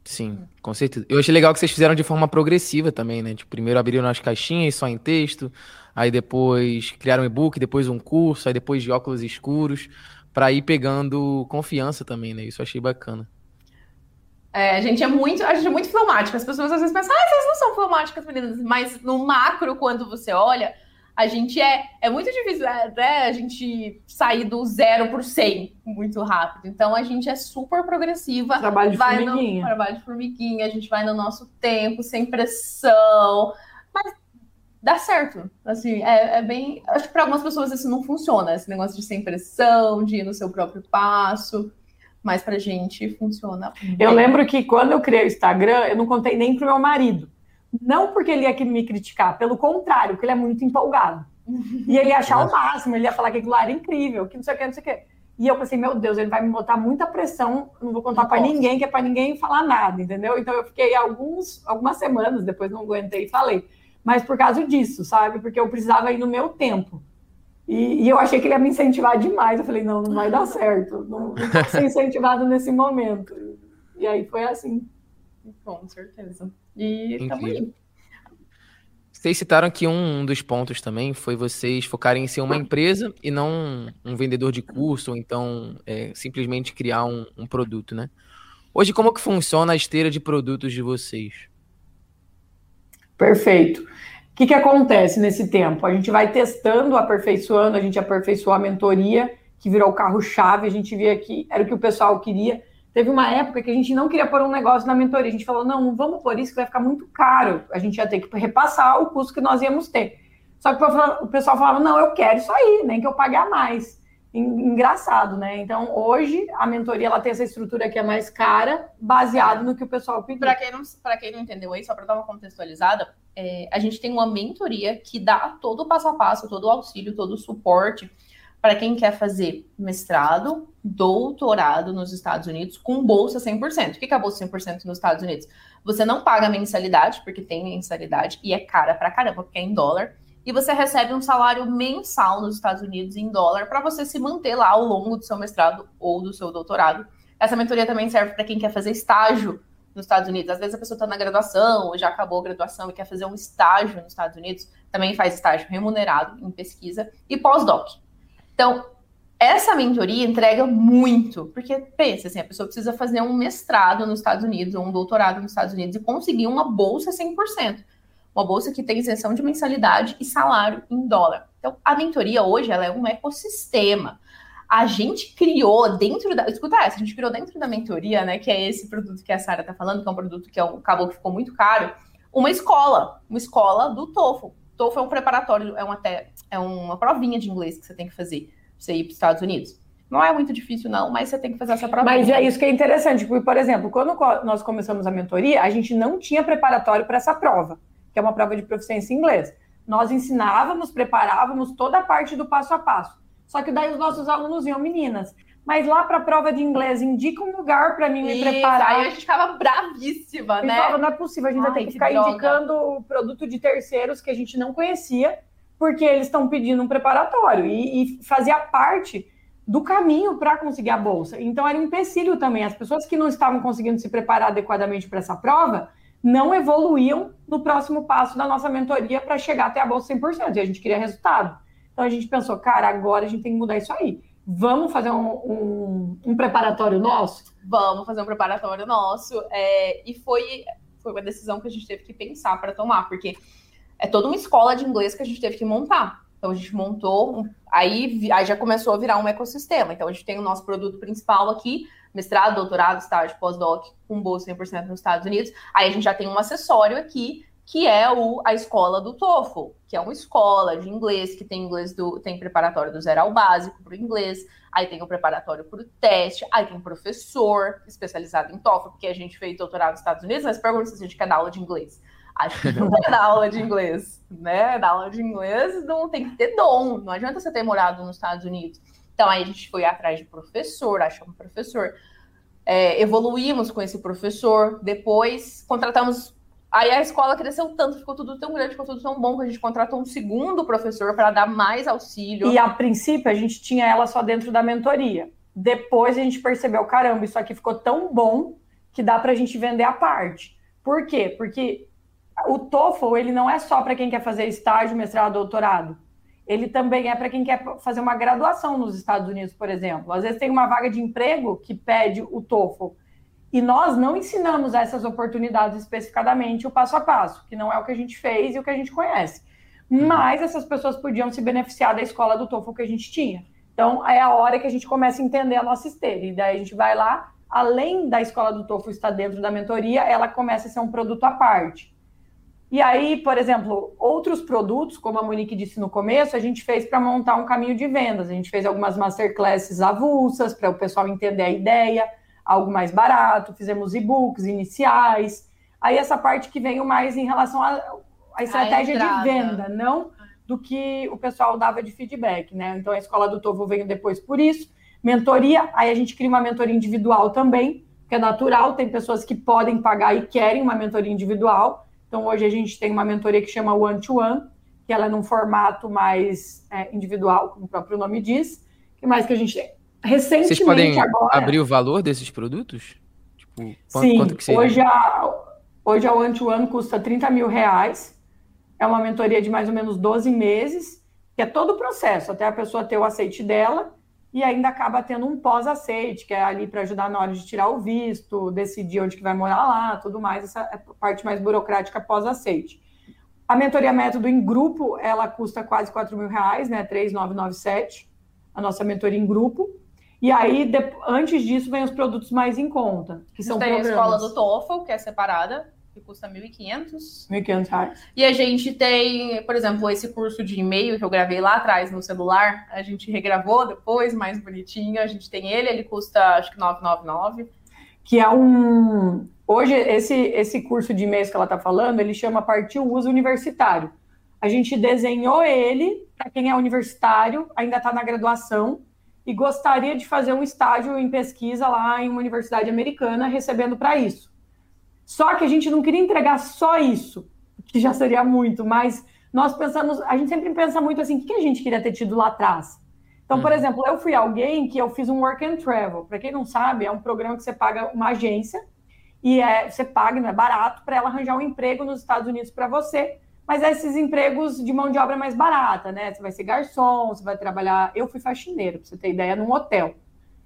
[SPEAKER 1] Sim, com certeza. Eu achei legal que vocês fizeram de forma progressiva também, né? Tipo, primeiro abriram as caixinhas só em texto, aí depois criaram um e-book, depois um curso, aí depois de óculos escuros para ir pegando confiança também, né? Isso eu achei bacana.
[SPEAKER 2] É, a gente é muito, a gente é muito fleumática. As pessoas às vezes pensam, ah, vocês não são fleumáticas, meninas. Mas no macro, quando você olha, a gente é. É muito difícil é, né, a gente sair do zero por cem muito rápido. Então a gente é super progressiva.
[SPEAKER 3] Trabalho de vai formiguinha.
[SPEAKER 2] No, trabalho de formiguinha, a gente vai no nosso tempo, sem pressão. Dá certo. Assim, é, é bem. Acho que para algumas pessoas isso não funciona, esse negócio de sem pressão, de ir no seu próprio passo. Mas pra gente funciona.
[SPEAKER 3] Eu lembro que quando eu criei o Instagram, eu não contei nem pro meu marido. Não porque ele ia me criticar, pelo contrário, porque ele é muito empolgado. E ele ia achar o máximo, ele ia falar que aquilo era incrível, que não sei o que, não sei o que. E eu pensei, meu Deus, ele vai me botar muita pressão, não vou contar para ninguém, que é para ninguém falar nada, entendeu? Então eu fiquei alguns, algumas semanas, depois não aguentei e falei mas por causa disso, sabe? Porque eu precisava ir no meu tempo. E, e, eu achei que ele ia me incentivar demais. Eu falei, não, não vai dar certo. Não, não vou ser incentivado nesse momento. E aí foi assim.
[SPEAKER 2] Com certeza. E estamos aí.
[SPEAKER 1] Vocês citaram que um dos pontos também foi vocês focarem em ser uma empresa e não um vendedor de curso, ou então é, simplesmente criar um, um produto, né? Hoje, como que funciona a esteira de produtos de vocês?
[SPEAKER 3] Perfeito. Que, que acontece nesse tempo? A gente vai testando, aperfeiçoando, a gente aperfeiçoou a mentoria, que virou o carro-chave, a gente via que era o que o pessoal queria. Teve uma época que a gente não queria pôr um negócio na mentoria, a gente falou, não, não vamos pôr isso que vai ficar muito caro, a gente ia ter que repassar o custo que nós íamos ter. Só que o pessoal falava, não, eu quero isso aí, nem que eu pague a mais. Engraçado, né? Então, hoje, a mentoria ela tem essa estrutura que é mais cara, baseado no que o pessoal pediu.
[SPEAKER 2] Para quem, não, quem não entendeu aí, só para dar uma contextualizada, é, a gente tem uma mentoria que dá todo o passo a passo, todo o auxílio, todo o suporte para quem quer fazer mestrado, doutorado nos Estados Unidos com bolsa 100%. O que é a bolsa 100% nos Estados Unidos? Você não paga mensalidade, porque tem mensalidade, e é cara pra caramba, porque é em dólar e você recebe um salário mensal nos Estados Unidos em dólar para você se manter lá ao longo do seu mestrado ou do seu doutorado. Essa mentoria também serve para quem quer fazer estágio nos Estados Unidos. Às vezes a pessoa está na graduação ou já acabou a graduação e quer fazer um estágio nos Estados Unidos, também faz estágio remunerado em pesquisa e pós-doc. Então, essa mentoria entrega muito, porque pensa assim, a pessoa precisa fazer um mestrado nos Estados Unidos ou um doutorado nos Estados Unidos e conseguir uma bolsa 100% uma bolsa que tem isenção de mensalidade e salário em dólar. Então, a mentoria hoje ela é um ecossistema. A gente criou dentro da. Escuta essa, a gente criou dentro da mentoria, né? Que é esse produto que a Sara está falando, que é um produto que é um, acabou que ficou muito caro, uma escola, uma escola do TOEFL. TOEFL é um preparatório, é uma, é uma provinha de inglês que você tem que fazer para você ir para os Estados Unidos. Não é muito difícil, não, mas você tem que fazer essa prova.
[SPEAKER 3] Mas é isso que é interessante, porque, por exemplo, quando nós começamos a mentoria, a gente não tinha preparatório para essa prova que é uma prova de proficiência em inglês. Nós ensinávamos, preparávamos toda a parte do passo a passo. Só que daí os nossos alunos iam, meninas, mas lá para a prova de inglês, indica um lugar para mim me preparar.
[SPEAKER 2] Aí a gente ficava bravíssima, né?
[SPEAKER 3] Falava, não é possível, a gente Ai, ter que ficar droga. indicando produto de terceiros que a gente não conhecia, porque eles estão pedindo um preparatório. E, e fazia parte do caminho para conseguir a bolsa. Então era um empecilho também. As pessoas que não estavam conseguindo se preparar adequadamente para essa prova não evoluíam no próximo passo da nossa mentoria para chegar até a bolsa 100%. E a gente queria resultado. Então a gente pensou, cara, agora a gente tem que mudar isso aí. Vamos fazer um, um, um preparatório nosso?
[SPEAKER 2] Vamos fazer um preparatório nosso. É, e foi, foi uma decisão que a gente teve que pensar para tomar, porque é toda uma escola de inglês que a gente teve que montar. Então a gente montou, aí, aí já começou a virar um ecossistema. Então a gente tem o nosso produto principal aqui, mestrado, doutorado, estágio, pós-doc, com bolsa 100% nos Estados Unidos. Aí a gente já tem um acessório aqui, que é o, a escola do TOEFL, que é uma escola de inglês, que tem inglês do tem preparatório do zero ao básico para o inglês, aí tem o preparatório para o teste, aí tem professor especializado em TOEFL, porque a gente fez doutorado nos Estados Unidos, mas pergunta se a gente quer dar aula de inglês. A gente não quer dar aula de inglês, né? Dar aula de inglês não tem que ter dom, não adianta você ter morado nos Estados Unidos. Então aí a gente foi atrás de professor, achamos professor, é, evoluímos com esse professor, depois contratamos. Aí a escola cresceu tanto, ficou tudo tão grande, ficou tudo tão bom que a gente contratou um segundo professor para dar mais auxílio.
[SPEAKER 3] E a princípio a gente tinha ela só dentro da mentoria. Depois a gente percebeu, caramba, isso aqui ficou tão bom que dá para a gente vender a parte. Por quê? Porque o TOEFL ele não é só para quem quer fazer estágio, mestrado, doutorado ele também é para quem quer fazer uma graduação nos Estados Unidos, por exemplo. Às vezes tem uma vaga de emprego que pede o TOEFL. E nós não ensinamos essas oportunidades especificadamente o passo a passo, que não é o que a gente fez e o que a gente conhece. Uhum. Mas essas pessoas podiam se beneficiar da escola do TOEFL que a gente tinha. Então é a hora que a gente começa a entender a nossa esteira. E daí a gente vai lá, além da escola do TOEFL estar dentro da mentoria, ela começa a ser um produto à parte. E aí, por exemplo, outros produtos, como a Monique disse no começo, a gente fez para montar um caminho de vendas. A gente fez algumas masterclasses avulsas para o pessoal entender a ideia, algo mais barato, fizemos e-books iniciais. Aí essa parte que veio mais em relação à estratégia de venda, não do que o pessoal dava de feedback, né? Então a escola do Tovo veio depois por isso. Mentoria, aí a gente cria uma mentoria individual também, que é natural, tem pessoas que podem pagar e querem uma mentoria individual. Então, hoje a gente tem uma mentoria que chama One to One, que ela é num formato mais é, individual, como o próprio nome diz. O que mais que a gente tem?
[SPEAKER 1] Recentemente, Vocês podem agora... abrir o valor desses produtos?
[SPEAKER 3] Tipo, quanto, Sim, quanto que hoje a, hoje a One to One custa 30 mil reais. É uma mentoria de mais ou menos 12 meses, que é todo o processo, até a pessoa ter o aceite dela. E ainda acaba tendo um pós-aceite, que é ali para ajudar na hora de tirar o visto, decidir onde que vai morar lá, tudo mais, essa é parte mais burocrática pós-aceite. A mentoria método em grupo, ela custa quase 4 mil reais, né? 3,997, a nossa mentoria em grupo. E aí, de, antes disso, vem os produtos mais em conta, que são
[SPEAKER 2] tem programas. a escola do TOEFL, que é separada, que custa 1.500.
[SPEAKER 3] 1.500 reais.
[SPEAKER 2] E a gente tem, por exemplo, esse curso de e-mail que eu gravei lá atrás no celular, a gente regravou depois, mais bonitinho. A gente tem ele, ele custa acho que 999.
[SPEAKER 3] Que é um. Hoje, esse, esse curso de e-mails que ela está falando, ele chama Partiu Uso Universitário. A gente desenhou ele para quem é universitário, ainda está na graduação e gostaria de fazer um estágio em pesquisa lá em uma universidade americana, recebendo para isso. Só que a gente não queria entregar só isso, que já seria muito, mas nós pensamos, a gente sempre pensa muito assim, o que a gente queria ter tido lá atrás? Então, por uhum. exemplo, eu fui alguém que eu fiz um work and travel. Para quem não sabe, é um programa que você paga uma agência e é, você paga, não é barato, para ela arranjar um emprego nos Estados Unidos para você. Mas é esses empregos de mão de obra mais barata, né? Você vai ser garçom, você vai trabalhar. Eu fui faxineiro, para você ter ideia, num hotel.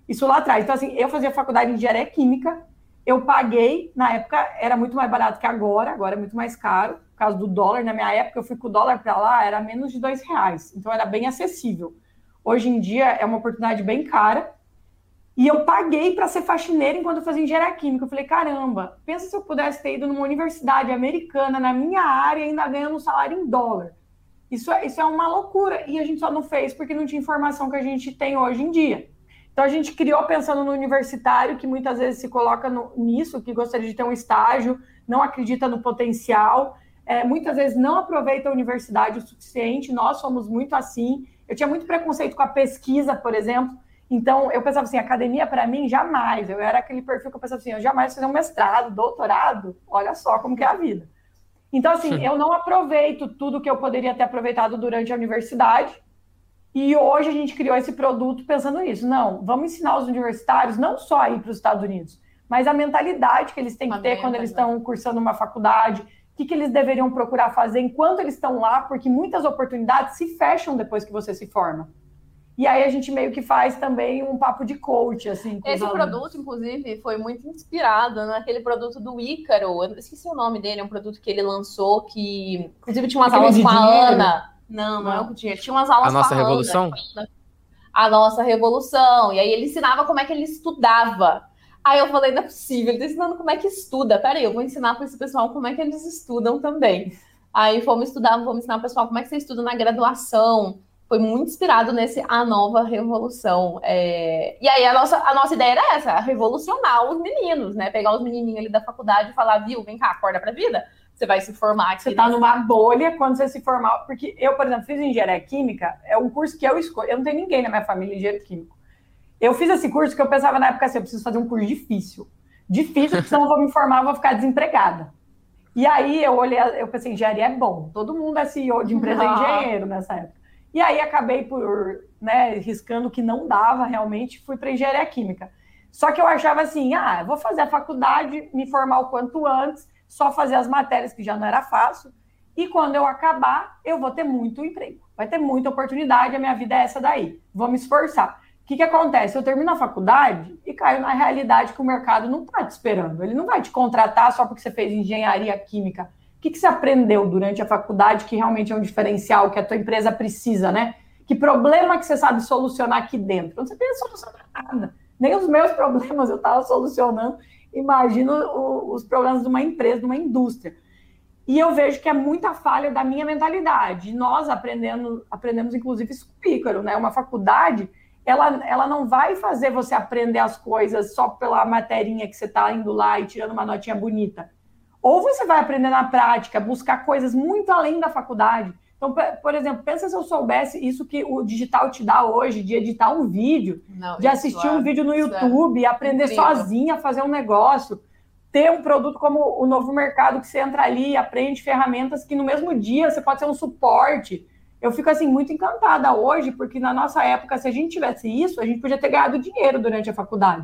[SPEAKER 3] Isso lá atrás. Então, assim, eu fazia faculdade de engenharia química eu paguei, na época era muito mais barato que agora, agora é muito mais caro, por causa do dólar. Na minha época, eu fui com o dólar para lá, era menos de dois reais, então era bem acessível. Hoje em dia é uma oportunidade bem cara. E eu paguei para ser faxineira enquanto eu fazia engenharia química. Eu falei, caramba, pensa se eu pudesse ter ido numa universidade americana, na minha área, ainda ganhando um salário em dólar. Isso é, isso é uma loucura. E a gente só não fez porque não tinha informação que a gente tem hoje em dia. Então a gente criou pensando no universitário que muitas vezes se coloca no, nisso, que gostaria de ter um estágio, não acredita no potencial, é, muitas vezes não aproveita a universidade o suficiente. Nós somos muito assim. Eu tinha muito preconceito com a pesquisa, por exemplo. Então eu pensava assim, academia para mim jamais. Eu era aquele perfil que eu pensava assim, eu jamais fazer um mestrado, doutorado. Olha só como que é a vida. Então assim, eu não aproveito tudo que eu poderia ter aproveitado durante a universidade e hoje a gente criou esse produto pensando nisso. Não, vamos ensinar os universitários não só a ir para os Estados Unidos, mas a mentalidade que eles têm que ter quando eles estão cursando uma faculdade, o que, que eles deveriam procurar fazer enquanto eles estão lá, porque muitas oportunidades se fecham depois que você se forma. E aí a gente meio que faz também um papo de coach, assim.
[SPEAKER 2] Esse produto, inclusive, foi muito inspirado naquele produto do Ícaro. Eu esqueci o nome dele, é um produto que ele lançou que, inclusive, tinha umas Aquele aulas com a Ana. Não, não, é o que tinha. Tinha umas aulas
[SPEAKER 1] A nossa revolução?
[SPEAKER 2] A nossa revolução. E aí ele ensinava como é que ele estudava. Aí eu falei, não é possível, ele tá ensinando como é que estuda. Peraí, eu vou ensinar para esse pessoal como é que eles estudam também. Aí fomos estudar, vamos ensinar o pessoal como é que você estuda na graduação. Foi muito inspirado nesse A Nova Revolução. É... E aí a nossa, a nossa ideia era essa, revolucionar os meninos, né? Pegar os menininhos ali da faculdade e falar, viu, vem cá, acorda pra vida você vai se formar.
[SPEAKER 3] Aqui, você está numa bolha quando você se formar. Porque eu, por exemplo, fiz engenharia química, é um curso que eu escolho. Eu não tenho ninguém na minha família engenheiro químico. Eu fiz esse curso que eu pensava na época assim: eu preciso fazer um curso difícil. Difícil, porque senão eu vou me formar, vou ficar desempregada. E aí eu olhei, eu pensei, engenharia é bom. Todo mundo é CEO de empresa ah. engenheiro nessa época. E aí acabei por, né, riscando que não dava realmente, fui para engenharia química. Só que eu achava assim, ah, vou fazer a faculdade, me formar o quanto antes, só fazer as matérias, que já não era fácil. E quando eu acabar, eu vou ter muito emprego. Vai ter muita oportunidade, a minha vida é essa daí. Vou me esforçar. O que, que acontece? Eu termino a faculdade e caio na realidade que o mercado não está te esperando. Ele não vai te contratar só porque você fez engenharia química. O que, que você aprendeu durante a faculdade que realmente é um diferencial que a tua empresa precisa, né? Que problema que você sabe solucionar aqui dentro? Não solução para nada. Nem os meus problemas eu estava solucionando imagino o, os problemas de uma empresa, de uma indústria. E eu vejo que é muita falha da minha mentalidade. Nós aprendendo, aprendemos, inclusive, isso com o Ícaro, né? Uma faculdade, ela, ela não vai fazer você aprender as coisas só pela materinha que você está indo lá e tirando uma notinha bonita. Ou você vai aprender na prática, buscar coisas muito além da faculdade. Então, por exemplo, pensa se eu soubesse isso que o digital te dá hoje, de editar um vídeo, Não, de assistir é, um vídeo no é YouTube, é aprender incrível. sozinha a fazer um negócio, ter um produto como o novo mercado que você entra ali, aprende ferramentas que no mesmo dia você pode ser um suporte. Eu fico assim muito encantada hoje, porque na nossa época, se a gente tivesse isso, a gente podia ter ganhado dinheiro durante a faculdade.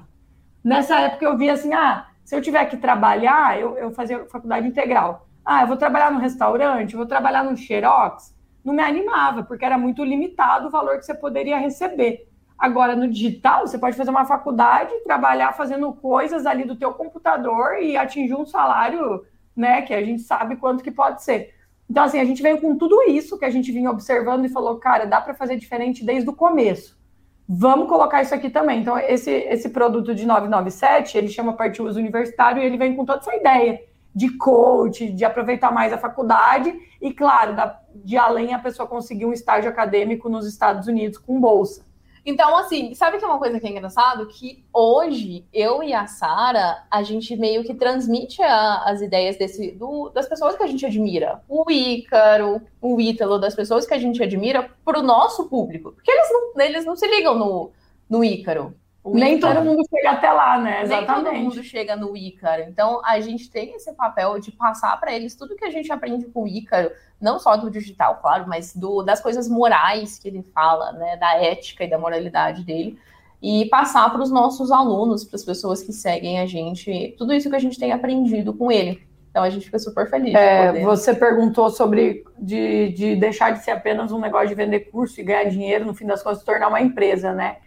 [SPEAKER 3] Nessa época eu via assim, ah, se eu tiver que trabalhar, eu, eu fazia faculdade integral. Ah, eu vou trabalhar no restaurante, vou trabalhar no Xerox. Não me animava, porque era muito limitado o valor que você poderia receber. Agora, no digital, você pode fazer uma faculdade, trabalhar fazendo coisas ali do teu computador e atingir um salário, né, que a gente sabe quanto que pode ser. Então, assim, a gente veio com tudo isso que a gente vinha observando e falou, cara, dá para fazer diferente desde o começo. Vamos colocar isso aqui também. Então, esse, esse produto de 997, ele chama Parte Uso Universitário e ele vem com toda essa ideia de coach, de aproveitar mais a faculdade e, claro, da, de além a pessoa conseguir um estágio acadêmico nos Estados Unidos com bolsa.
[SPEAKER 2] Então, assim, sabe que é uma coisa que é engraçado? Que hoje, eu e a Sara, a gente meio que transmite a, as ideias desse, do, das pessoas que a gente admira. O Ícaro, o Ítalo, das pessoas que a gente admira para o nosso público. Porque eles não, eles não se ligam no, no Ícaro.
[SPEAKER 3] Nem todo mundo chega até lá, né?
[SPEAKER 2] Exatamente. Nem todo mundo chega no Ícaro. Então, a gente tem esse papel de passar para eles tudo que a gente aprende com o Ícaro, não só do digital, claro, mas do, das coisas morais que ele fala, né? Da ética e da moralidade dele. E passar para os nossos alunos, para as pessoas que seguem a gente, tudo isso que a gente tem aprendido com ele. Então a gente fica super feliz.
[SPEAKER 3] É, você perguntou sobre de, de deixar de ser apenas um negócio de vender curso e ganhar dinheiro, no fim das contas, se tornar uma empresa, né?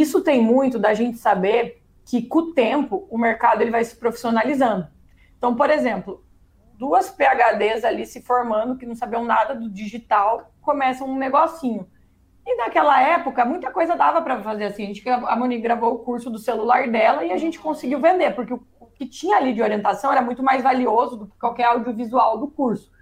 [SPEAKER 3] Isso tem muito da gente saber que com o tempo o mercado ele vai se profissionalizando. Então, por exemplo, duas PhDs ali se formando que não sabiam nada do digital, começam um negocinho. E naquela época, muita coisa dava para fazer assim. A, gente, a gravou o curso do celular dela e a gente conseguiu vender, porque o que tinha ali de orientação era muito mais valioso do que qualquer audiovisual do curso.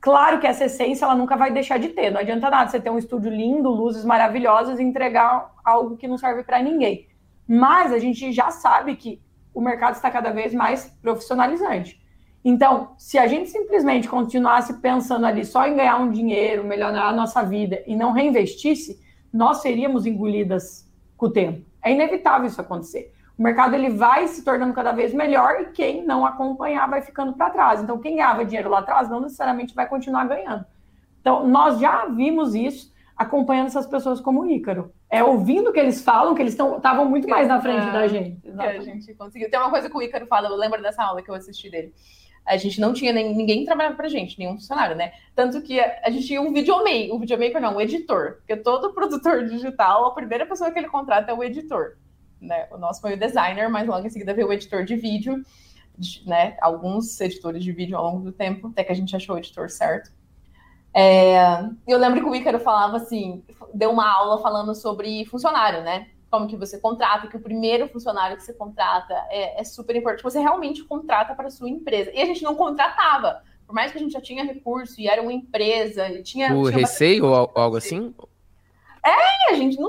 [SPEAKER 3] Claro que essa essência ela nunca vai deixar de ter. Não adianta nada você ter um estúdio lindo, luzes maravilhosas e entregar algo que não serve para ninguém. Mas a gente já sabe que o mercado está cada vez mais profissionalizante. Então, se a gente simplesmente continuasse pensando ali só em ganhar um dinheiro, melhorar a nossa vida e não reinvestisse, nós seríamos engolidas com o tempo. É inevitável isso acontecer o mercado ele vai se tornando cada vez melhor e quem não acompanhar vai ficando para trás. Então, quem ganhava dinheiro lá atrás não necessariamente vai continuar ganhando. Então, nós já vimos isso acompanhando essas pessoas como o Ícaro. É ouvindo o que eles falam, que eles estavam muito mais na frente é, da gente.
[SPEAKER 2] Que a gente conseguiu. Tem uma coisa que o Ícaro fala, eu lembro dessa aula que eu assisti dele. A gente não tinha nem, ninguém trabalhava pra gente, nenhum funcionário, né? Tanto que a, a gente tinha um videomaker, um videomaker não, um editor. Porque todo produtor digital, a primeira pessoa que ele contrata é o editor né? O nosso foi o designer, mas logo em seguida veio o editor de vídeo, né? Alguns editores de vídeo ao longo do tempo, até que a gente achou o editor certo. É, eu lembro que o Ícaro falava assim, deu uma aula falando sobre funcionário, né? Como que você contrata, que o primeiro funcionário que você contrata é, é super importante. Você realmente contrata para a sua empresa. E a gente não contratava. Por mais que a gente já tinha recurso e era uma empresa, e tinha.
[SPEAKER 1] O
[SPEAKER 2] tinha
[SPEAKER 1] receio ou algo assim?
[SPEAKER 2] É, gente, não,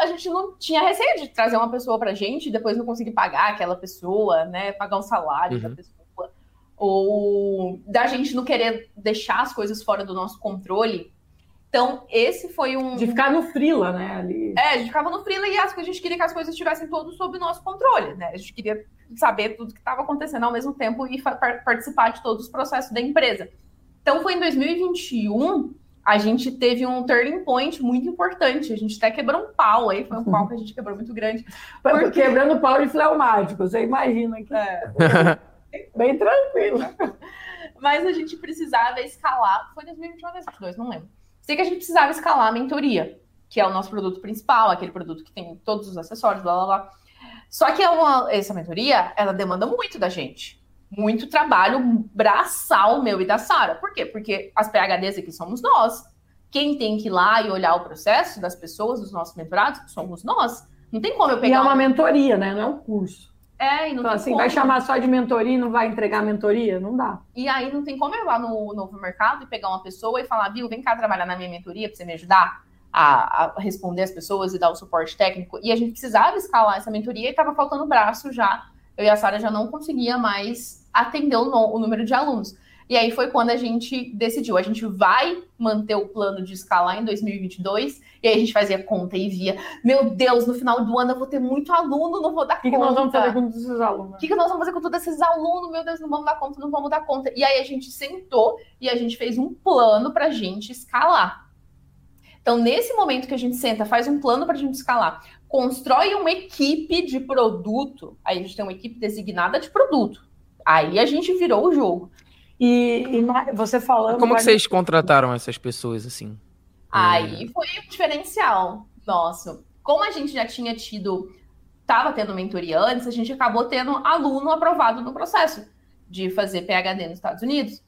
[SPEAKER 2] a gente não tinha receio de trazer uma pessoa pra gente e depois não conseguir pagar aquela pessoa, né? Pagar o salário uhum. da pessoa. Ou da gente não querer deixar as coisas fora do nosso controle. Então, esse foi um.
[SPEAKER 3] De ficar no frila, né? Ali.
[SPEAKER 2] É, a gente ficava no frila e a gente queria que as coisas estivessem todas sob o nosso controle, né? A gente queria saber tudo que estava acontecendo ao mesmo tempo e participar de todos os processos da empresa. Então, foi em 2021 a gente teve um turning point muito importante. A gente até quebrou um pau aí, foi um pau que a gente quebrou muito grande.
[SPEAKER 3] Porque... Quebrando pau de fleumático, você imagina que. É. Bem tranquilo.
[SPEAKER 2] Mas a gente precisava escalar. Foi 2021 ou 2022, não lembro. Sei que a gente precisava escalar a mentoria, que é o nosso produto principal, aquele produto que tem todos os acessórios, blá blá blá. Só que é uma, essa mentoria, ela demanda muito da gente muito trabalho braçal meu e da Sara. Por quê? Porque as PHDs aqui somos nós. Quem tem que ir lá e olhar o processo das pessoas, dos nossos mentorados, somos nós. Não tem como eu pegar.
[SPEAKER 3] E é uma mentoria, né? Não é um curso.
[SPEAKER 2] É, e não
[SPEAKER 3] então,
[SPEAKER 2] tem
[SPEAKER 3] assim,
[SPEAKER 2] como.
[SPEAKER 3] vai chamar só de mentoria e não vai entregar mentoria? Não dá.
[SPEAKER 2] E aí não tem como eu ir lá no novo mercado e pegar uma pessoa e falar, viu, vem cá trabalhar na minha mentoria para você me ajudar a, a, responder as pessoas e dar o suporte técnico. E a gente precisava escalar essa mentoria e estava faltando braço já. Eu e a Sara já não conseguia mais atender o, o número de alunos. E aí foi quando a gente decidiu, a gente vai manter o plano de escalar em 2022, e aí a gente fazia conta e via, meu Deus, no final do ano eu vou ter muito aluno, não vou dar
[SPEAKER 3] que conta. O que nós vamos fazer com todos esses alunos?
[SPEAKER 2] O que, que nós vamos fazer com todos esses alunos? Meu Deus, não vamos dar conta, não vamos dar conta. E aí a gente sentou e a gente fez um plano para a gente escalar. Então, nesse momento que a gente senta, faz um plano para a gente escalar, constrói uma equipe de produto, aí a gente tem uma equipe designada de produto, Aí a gente virou o jogo.
[SPEAKER 3] E, e você falando.
[SPEAKER 1] Como que vocês contrataram essas pessoas assim?
[SPEAKER 2] Aí foi o diferencial nosso. como a gente já tinha tido, estava tendo mentoria antes, a gente acabou tendo aluno aprovado no processo de fazer PhD nos Estados Unidos.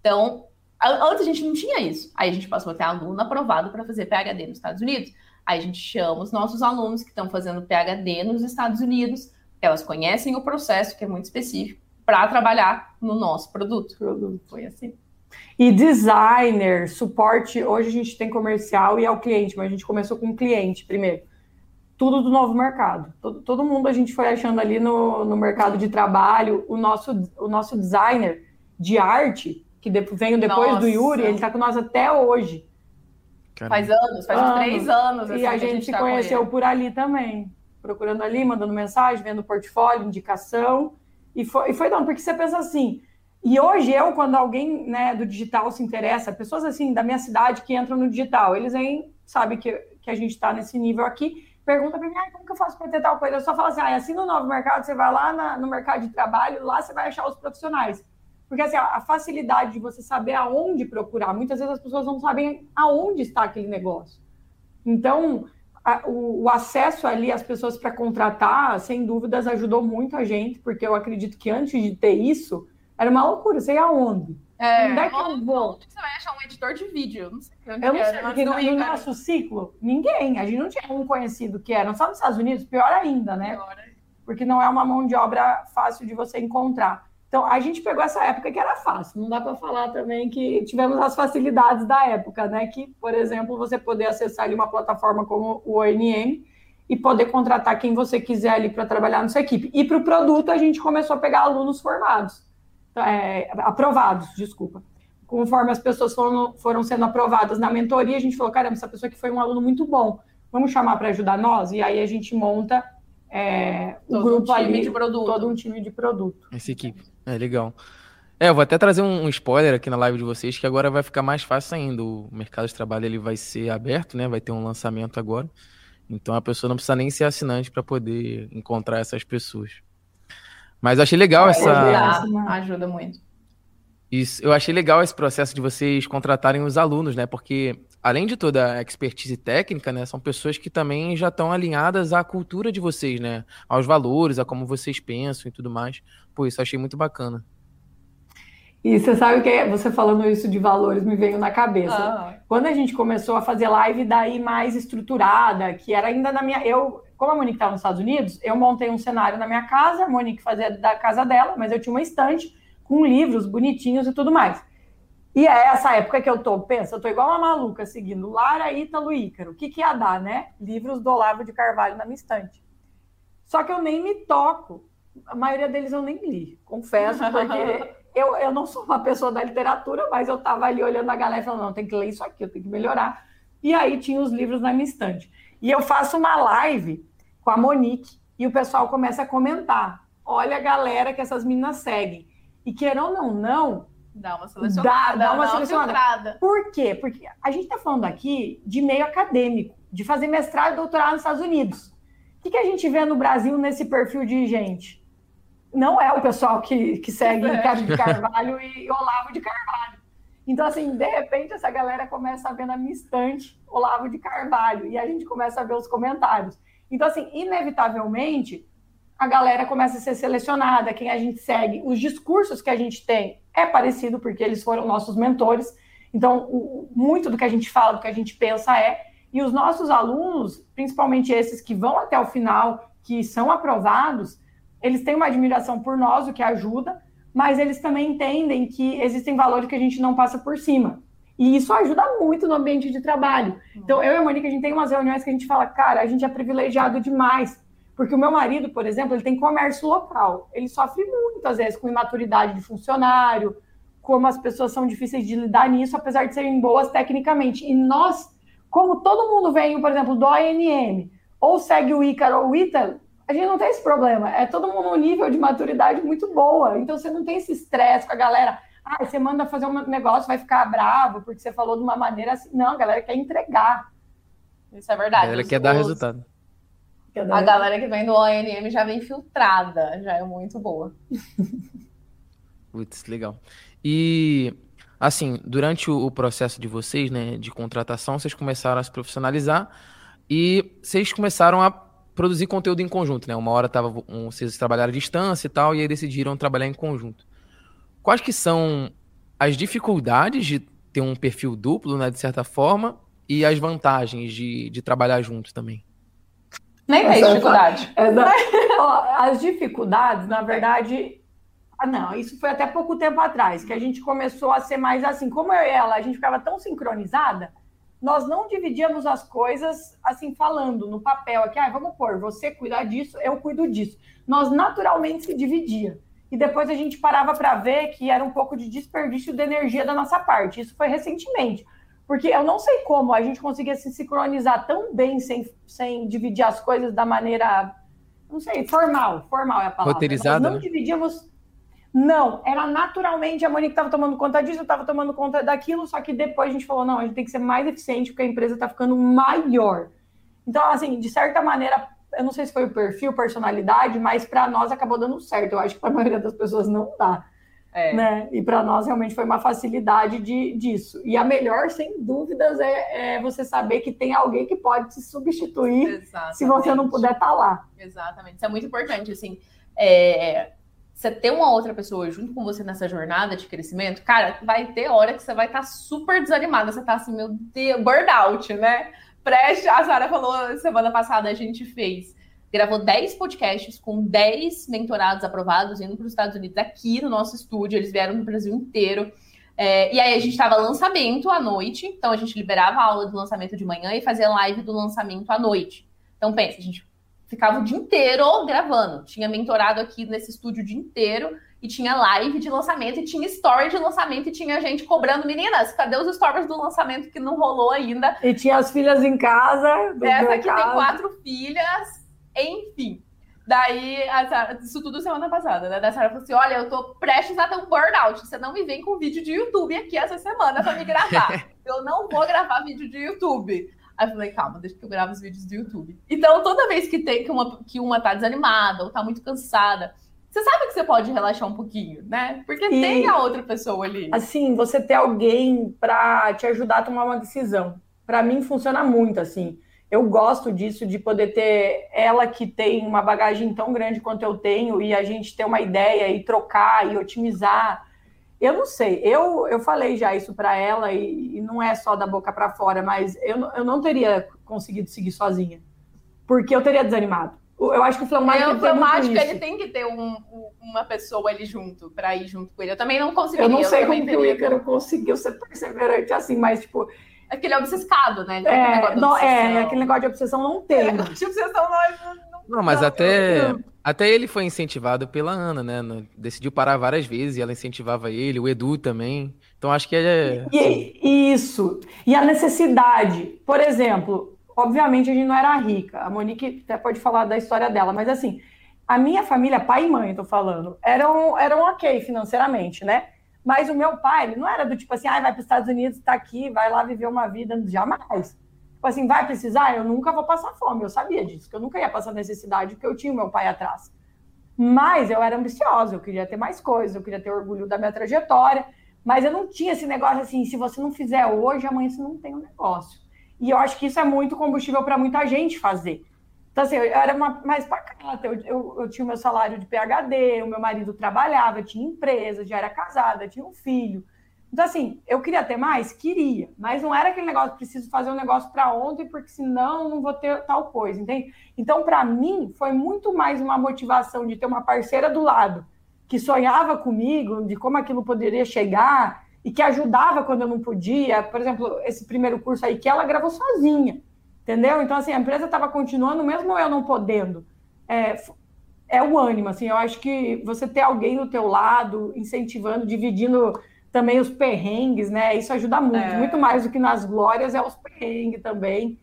[SPEAKER 2] Então, antes a gente não tinha isso. Aí a gente passou a ter aluno aprovado para fazer PhD nos Estados Unidos. Aí a gente chama os nossos alunos que estão fazendo PhD nos Estados Unidos, elas conhecem o processo, que é muito específico, para trabalhar no nosso produto.
[SPEAKER 3] produto. Foi assim. E designer, suporte, hoje a gente tem comercial e é o cliente, mas a gente começou com o cliente primeiro. Tudo do novo mercado. Todo, todo mundo a gente foi achando ali no, no mercado de trabalho. O nosso, o nosso designer de arte, que de, veio depois Nossa. do Yuri, ele está com nós até hoje.
[SPEAKER 2] Caramba. Faz anos, faz anos. três anos.
[SPEAKER 3] E assim, a gente, a gente se tá conheceu por ali também. Procurando ali, mandando mensagem, vendo portfólio, indicação. E foi, e foi dando, porque você pensa assim, e hoje eu, quando alguém né, do digital se interessa, pessoas assim da minha cidade que entram no digital, eles vêm, sabe que, que a gente está nesse nível aqui, pergunta para mim, ah, como que eu faço para ter tal coisa? Eu só falo assim, ah, assim no novo mercado, você vai lá na, no mercado de trabalho, lá você vai achar os profissionais. Porque assim, a, a facilidade de você saber aonde procurar, muitas vezes as pessoas não sabem aonde está aquele negócio. Então, a, o, o, acesso ali às pessoas para contratar, sem dúvidas, ajudou muito a gente, porque eu acredito que antes de ter isso, era uma loucura, sei aonde.
[SPEAKER 2] É, onde é que eu vou? Onde você vai achar um editor de vídeo? Não sei onde
[SPEAKER 3] eu não sei, porque no, no nosso ciclo, ninguém. A gente não tinha um conhecido que era. Só nos Estados Unidos, pior ainda, né? Pior. Porque não é uma mão de obra fácil de você encontrar. Então, a gente pegou essa época que era fácil. Não dá para falar também que tivemos as facilidades da época, né? Que, por exemplo, você poder acessar ali uma plataforma como o ONM e poder contratar quem você quiser ali para trabalhar na sua equipe. E para o produto, a gente começou a pegar alunos formados é, aprovados, desculpa. Conforme as pessoas foram, foram sendo aprovadas na mentoria, a gente falou: caramba, essa pessoa que foi um aluno muito bom, vamos chamar para ajudar nós? E aí a gente monta é, o grupo um ali, de produto. todo um time de produto.
[SPEAKER 1] Essa equipe, é legal. É, eu vou até trazer um, um, spoiler aqui na live de vocês, que agora vai ficar mais fácil ainda. O mercado de trabalho ele vai ser aberto, né? Vai ter um lançamento agora. Então a pessoa não precisa nem ser assinante para poder encontrar essas pessoas. Mas eu achei legal essa.
[SPEAKER 2] Ajuda, ajuda muito.
[SPEAKER 1] Isso, eu achei legal esse processo de vocês contratarem os alunos, né? Porque além de toda a expertise técnica, né, são pessoas que também já estão alinhadas à cultura de vocês, né? Aos valores, a como vocês pensam e tudo mais. Pô, isso eu achei muito bacana.
[SPEAKER 3] E você sabe que você falando isso de valores me veio na cabeça. Ah. Quando a gente começou a fazer live daí mais estruturada, que era ainda na minha. Eu como a Monique estava nos Estados Unidos, eu montei um cenário na minha casa, a Monique fazia da casa dela, mas eu tinha uma estante com livros bonitinhos e tudo mais. E é essa época que eu tô, pensa, eu tô igual uma maluca seguindo Lara, Ítalo Ícaro. O que que ia dar, né? Livros do Olavo de Carvalho na minha estante. Só que eu nem me toco. A maioria deles eu nem li, confesso, porque eu, eu não sou uma pessoa da literatura, mas eu tava ali olhando a galera e falando, não, tem que ler isso aqui, eu tenho que melhorar. E aí tinha os livros na minha estante. E eu faço uma live com a Monique e o pessoal começa a comentar. Olha a galera que essas meninas seguem. E queiram ou não, não.
[SPEAKER 2] Dá uma selecionada.
[SPEAKER 3] Dá, dá uma selecionada. Por quê? Porque a gente está falando aqui de meio acadêmico, de fazer mestrado e doutorado nos Estados Unidos. O que, que a gente vê no Brasil nesse perfil de gente? Não é o pessoal que, que segue é. Ricardo de Carvalho e Olavo de Carvalho. Então, assim, de repente, essa galera começa a ver na minha estante Olavo de Carvalho, e a gente começa a ver os comentários. Então, assim, inevitavelmente, a galera começa a ser selecionada, quem a gente segue, os discursos que a gente tem é parecido, porque eles foram nossos mentores. Então, o, muito do que a gente fala, do que a gente pensa é. E os nossos alunos, principalmente esses que vão até o final, que são aprovados, eles têm uma admiração por nós, o que ajuda, mas eles também entendem que existem valores que a gente não passa por cima. E isso ajuda muito no ambiente de trabalho. Então, eu e a Monique, a gente tem umas reuniões que a gente fala, cara, a gente é privilegiado demais. Porque o meu marido, por exemplo, ele tem comércio local. Ele sofre muito, às vezes, com imaturidade de funcionário, como as pessoas são difíceis de lidar nisso, apesar de serem boas tecnicamente. E nós, como todo mundo vem, por exemplo, do ONM, ou segue o Ícaro ou o Ítalo, a gente não tem esse problema. É todo mundo um nível de maturidade muito boa. Então você não tem esse estresse com a galera. Ah, você manda fazer um negócio, vai ficar bravo porque você falou de uma maneira assim. Não, a galera quer entregar.
[SPEAKER 2] Isso é verdade.
[SPEAKER 1] Ela quer dar resultado.
[SPEAKER 2] A galera que vem do ONM já vem filtrada, já é muito boa.
[SPEAKER 1] Putz, legal. E assim, durante o processo de vocês, né, de contratação, vocês começaram a se profissionalizar E vocês começaram a produzir conteúdo em conjunto, né? Uma hora tava, um, vocês trabalharam à distância e tal, e aí decidiram trabalhar em conjunto. Quais que são as dificuldades de ter um perfil duplo, né, de certa forma, e as vantagens de, de trabalhar juntos também?
[SPEAKER 2] Nem tem dificuldade.
[SPEAKER 3] as dificuldades, na verdade, ah, não, isso foi até pouco tempo atrás, que a gente começou a ser mais assim. Como eu e ela, a gente ficava tão sincronizada, nós não dividíamos as coisas assim, falando no papel aqui, ah, vamos pôr, você cuidar disso, eu cuido disso. Nós naturalmente se dividia. E depois a gente parava para ver que era um pouco de desperdício de energia da nossa parte. Isso foi recentemente. Porque eu não sei como a gente conseguia se sincronizar tão bem sem, sem dividir as coisas da maneira, não sei, formal. Formal é a palavra.
[SPEAKER 1] Roteirizada.
[SPEAKER 3] Nós não né? dividíamos não, era naturalmente a Monique estava tomando conta disso, eu estava tomando conta daquilo, só que depois a gente falou, não, a gente tem que ser mais eficiente porque a empresa está ficando maior. Então, assim, de certa maneira, eu não sei se foi o perfil, personalidade, mas para nós acabou dando certo. Eu acho que para a maioria das pessoas não dá. É. Né? E para nós realmente foi uma facilidade de, disso. E a melhor, sem dúvidas, é, é, você saber que tem alguém que pode te substituir Exatamente. se você não puder estar tá lá.
[SPEAKER 2] Exatamente. Isso é muito importante. Assim, é, você ter uma outra pessoa junto com você nessa jornada de crescimento, cara, vai ter hora que você vai estar tá super desanimada, você tá assim, meu Deus, burnout, né? Preste, a Sara falou semana passada, a gente fez, gravou 10 podcasts com 10 mentorados aprovados indo para os Estados Unidos aqui no nosso estúdio, eles vieram no Brasil inteiro. É, e aí a gente estava lançamento à noite, então a gente liberava a aula do lançamento de manhã e fazia live do lançamento à noite. Então pensa, a gente ficava o dia inteiro gravando. Tinha mentorado aqui nesse estúdio o dia inteiro e tinha live de lançamento e tinha story de lançamento e tinha gente cobrando meninas, cadê os stories do lançamento que não rolou ainda?
[SPEAKER 3] E tinha as filhas em casa.
[SPEAKER 2] Essa aqui tem quatro filhas, enfim. Daí, Sarah, isso tudo semana passada, né? Da Sarah falou assim: olha, eu tô prestes a ter um burnout. Você não me vem com vídeo de YouTube aqui essa semana para me gravar. eu não vou gravar vídeo de YouTube. Aí eu falei, calma, deixa que eu gravo os vídeos do YouTube. Então, toda vez que tem que uma, que uma tá desanimada ou tá muito cansada, você sabe que você pode relaxar um pouquinho, né? Porque e, tem a outra pessoa ali.
[SPEAKER 3] Assim, você ter alguém para te ajudar a tomar uma decisão. Para mim funciona muito assim. Eu gosto disso de poder ter ela que tem uma bagagem tão grande quanto eu tenho e a gente ter uma ideia e trocar e otimizar eu não sei, eu, eu falei já isso para ela e, e, não é só da boca para fora, mas eu, eu não teria conseguido seguir sozinha, porque eu teria desanimado. Eu acho que o fleumático,
[SPEAKER 2] é, o fleumático ele tem que ter um, uma pessoa ali junto, para ir junto com ele. Eu também não conseguiria.
[SPEAKER 3] Eu não sei eu como que o Ícaro conseguiu ser perseverante assim, mas tipo...
[SPEAKER 2] Aquele obcecado, né?
[SPEAKER 3] É, não, é, aquele negócio de obsessão não tem.
[SPEAKER 2] de obsessão não,
[SPEAKER 1] não, não mas não, até... Eu, até ele foi incentivado pela Ana, né? Decidiu parar várias vezes e ela incentivava ele, o Edu também. Então acho que é.
[SPEAKER 3] E, isso. E a necessidade. Por exemplo, obviamente a gente não era rica. A Monique até pode falar da história dela, mas assim, a minha família, pai e mãe, eu tô falando, eram, eram ok financeiramente, né? Mas o meu pai, ele não era do tipo assim, ah, vai para os Estados Unidos, está aqui, vai lá viver uma vida. Jamais. Tipo assim, vai precisar? Eu nunca vou passar fome. Eu sabia disso, que eu nunca ia passar necessidade, porque eu tinha o meu pai atrás. Mas eu era ambiciosa, eu queria ter mais coisas, eu queria ter orgulho da minha trajetória, mas eu não tinha esse negócio assim, se você não fizer hoje, amanhã você não tem um negócio. E eu acho que isso é muito combustível para muita gente fazer. Então, assim, eu era uma, mais pacata, eu, eu, eu tinha o meu salário de PHD, o meu marido trabalhava, tinha empresa, já era casada, tinha um filho. Então, assim, eu queria ter mais? Queria, mas não era aquele negócio, preciso fazer um negócio para ontem, porque senão não vou ter tal coisa, entende? Então, para mim, foi muito mais uma motivação de ter uma parceira do lado que sonhava comigo, de como aquilo poderia chegar e que ajudava quando eu não podia. Por exemplo, esse primeiro curso aí que ela gravou sozinha, entendeu? Então, assim, a empresa estava continuando, mesmo eu não podendo. É, é o ânimo, assim, eu acho que você ter alguém do teu lado, incentivando, dividindo também os perrengues, né? Isso ajuda muito, é. muito mais do que nas glórias, é os perrengues também.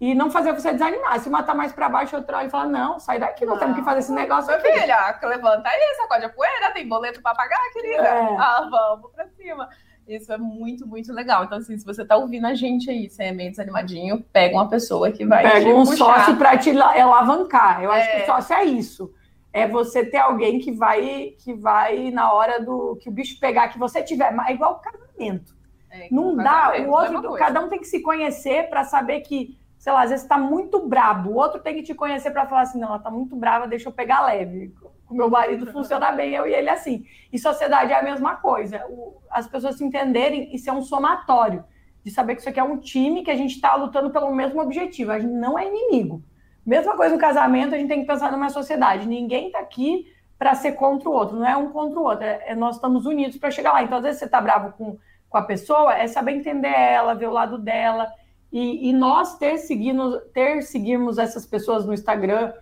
[SPEAKER 3] E não fazer você desanimar. Se matar mais para baixo, outro olha e fala: não, sai daqui, nós não. temos que fazer esse negócio
[SPEAKER 2] Meu
[SPEAKER 3] aqui.
[SPEAKER 2] filha, levanta aí, sacode a poeira, tem boleto para pagar, querida. É. Ah, vamos para cima. Isso é muito, muito legal. Então, assim, se você tá ouvindo a gente aí, você é meio desanimadinho, pega uma pessoa que vai.
[SPEAKER 3] Pega um puxar. sócio para te alavancar. Eu é. acho que é. sócio é isso é você ter alguém que vai que vai na hora do que o bicho pegar que você tiver, é igual o casamento. É, não dá, o outro, cada um tem que se conhecer para saber que sei lá, às vezes está muito brabo, o outro tem que te conhecer para falar assim, não, ela está muito brava, deixa eu pegar leve. O meu marido funciona bem, eu e ele assim. E sociedade é a mesma coisa. O, as pessoas se entenderem, isso é um somatório. De saber que isso aqui é um time que a gente está lutando pelo mesmo objetivo. A gente não é inimigo. Mesma coisa no casamento, a gente tem que pensar numa sociedade. Ninguém está aqui para ser contra o outro, não é um contra o outro. É, é nós estamos unidos para chegar lá. Então, às vezes, você está bravo com, com a pessoa, é saber entender ela, ver o lado dela. E, e nós ter, seguindo, ter seguirmos essas pessoas no Instagram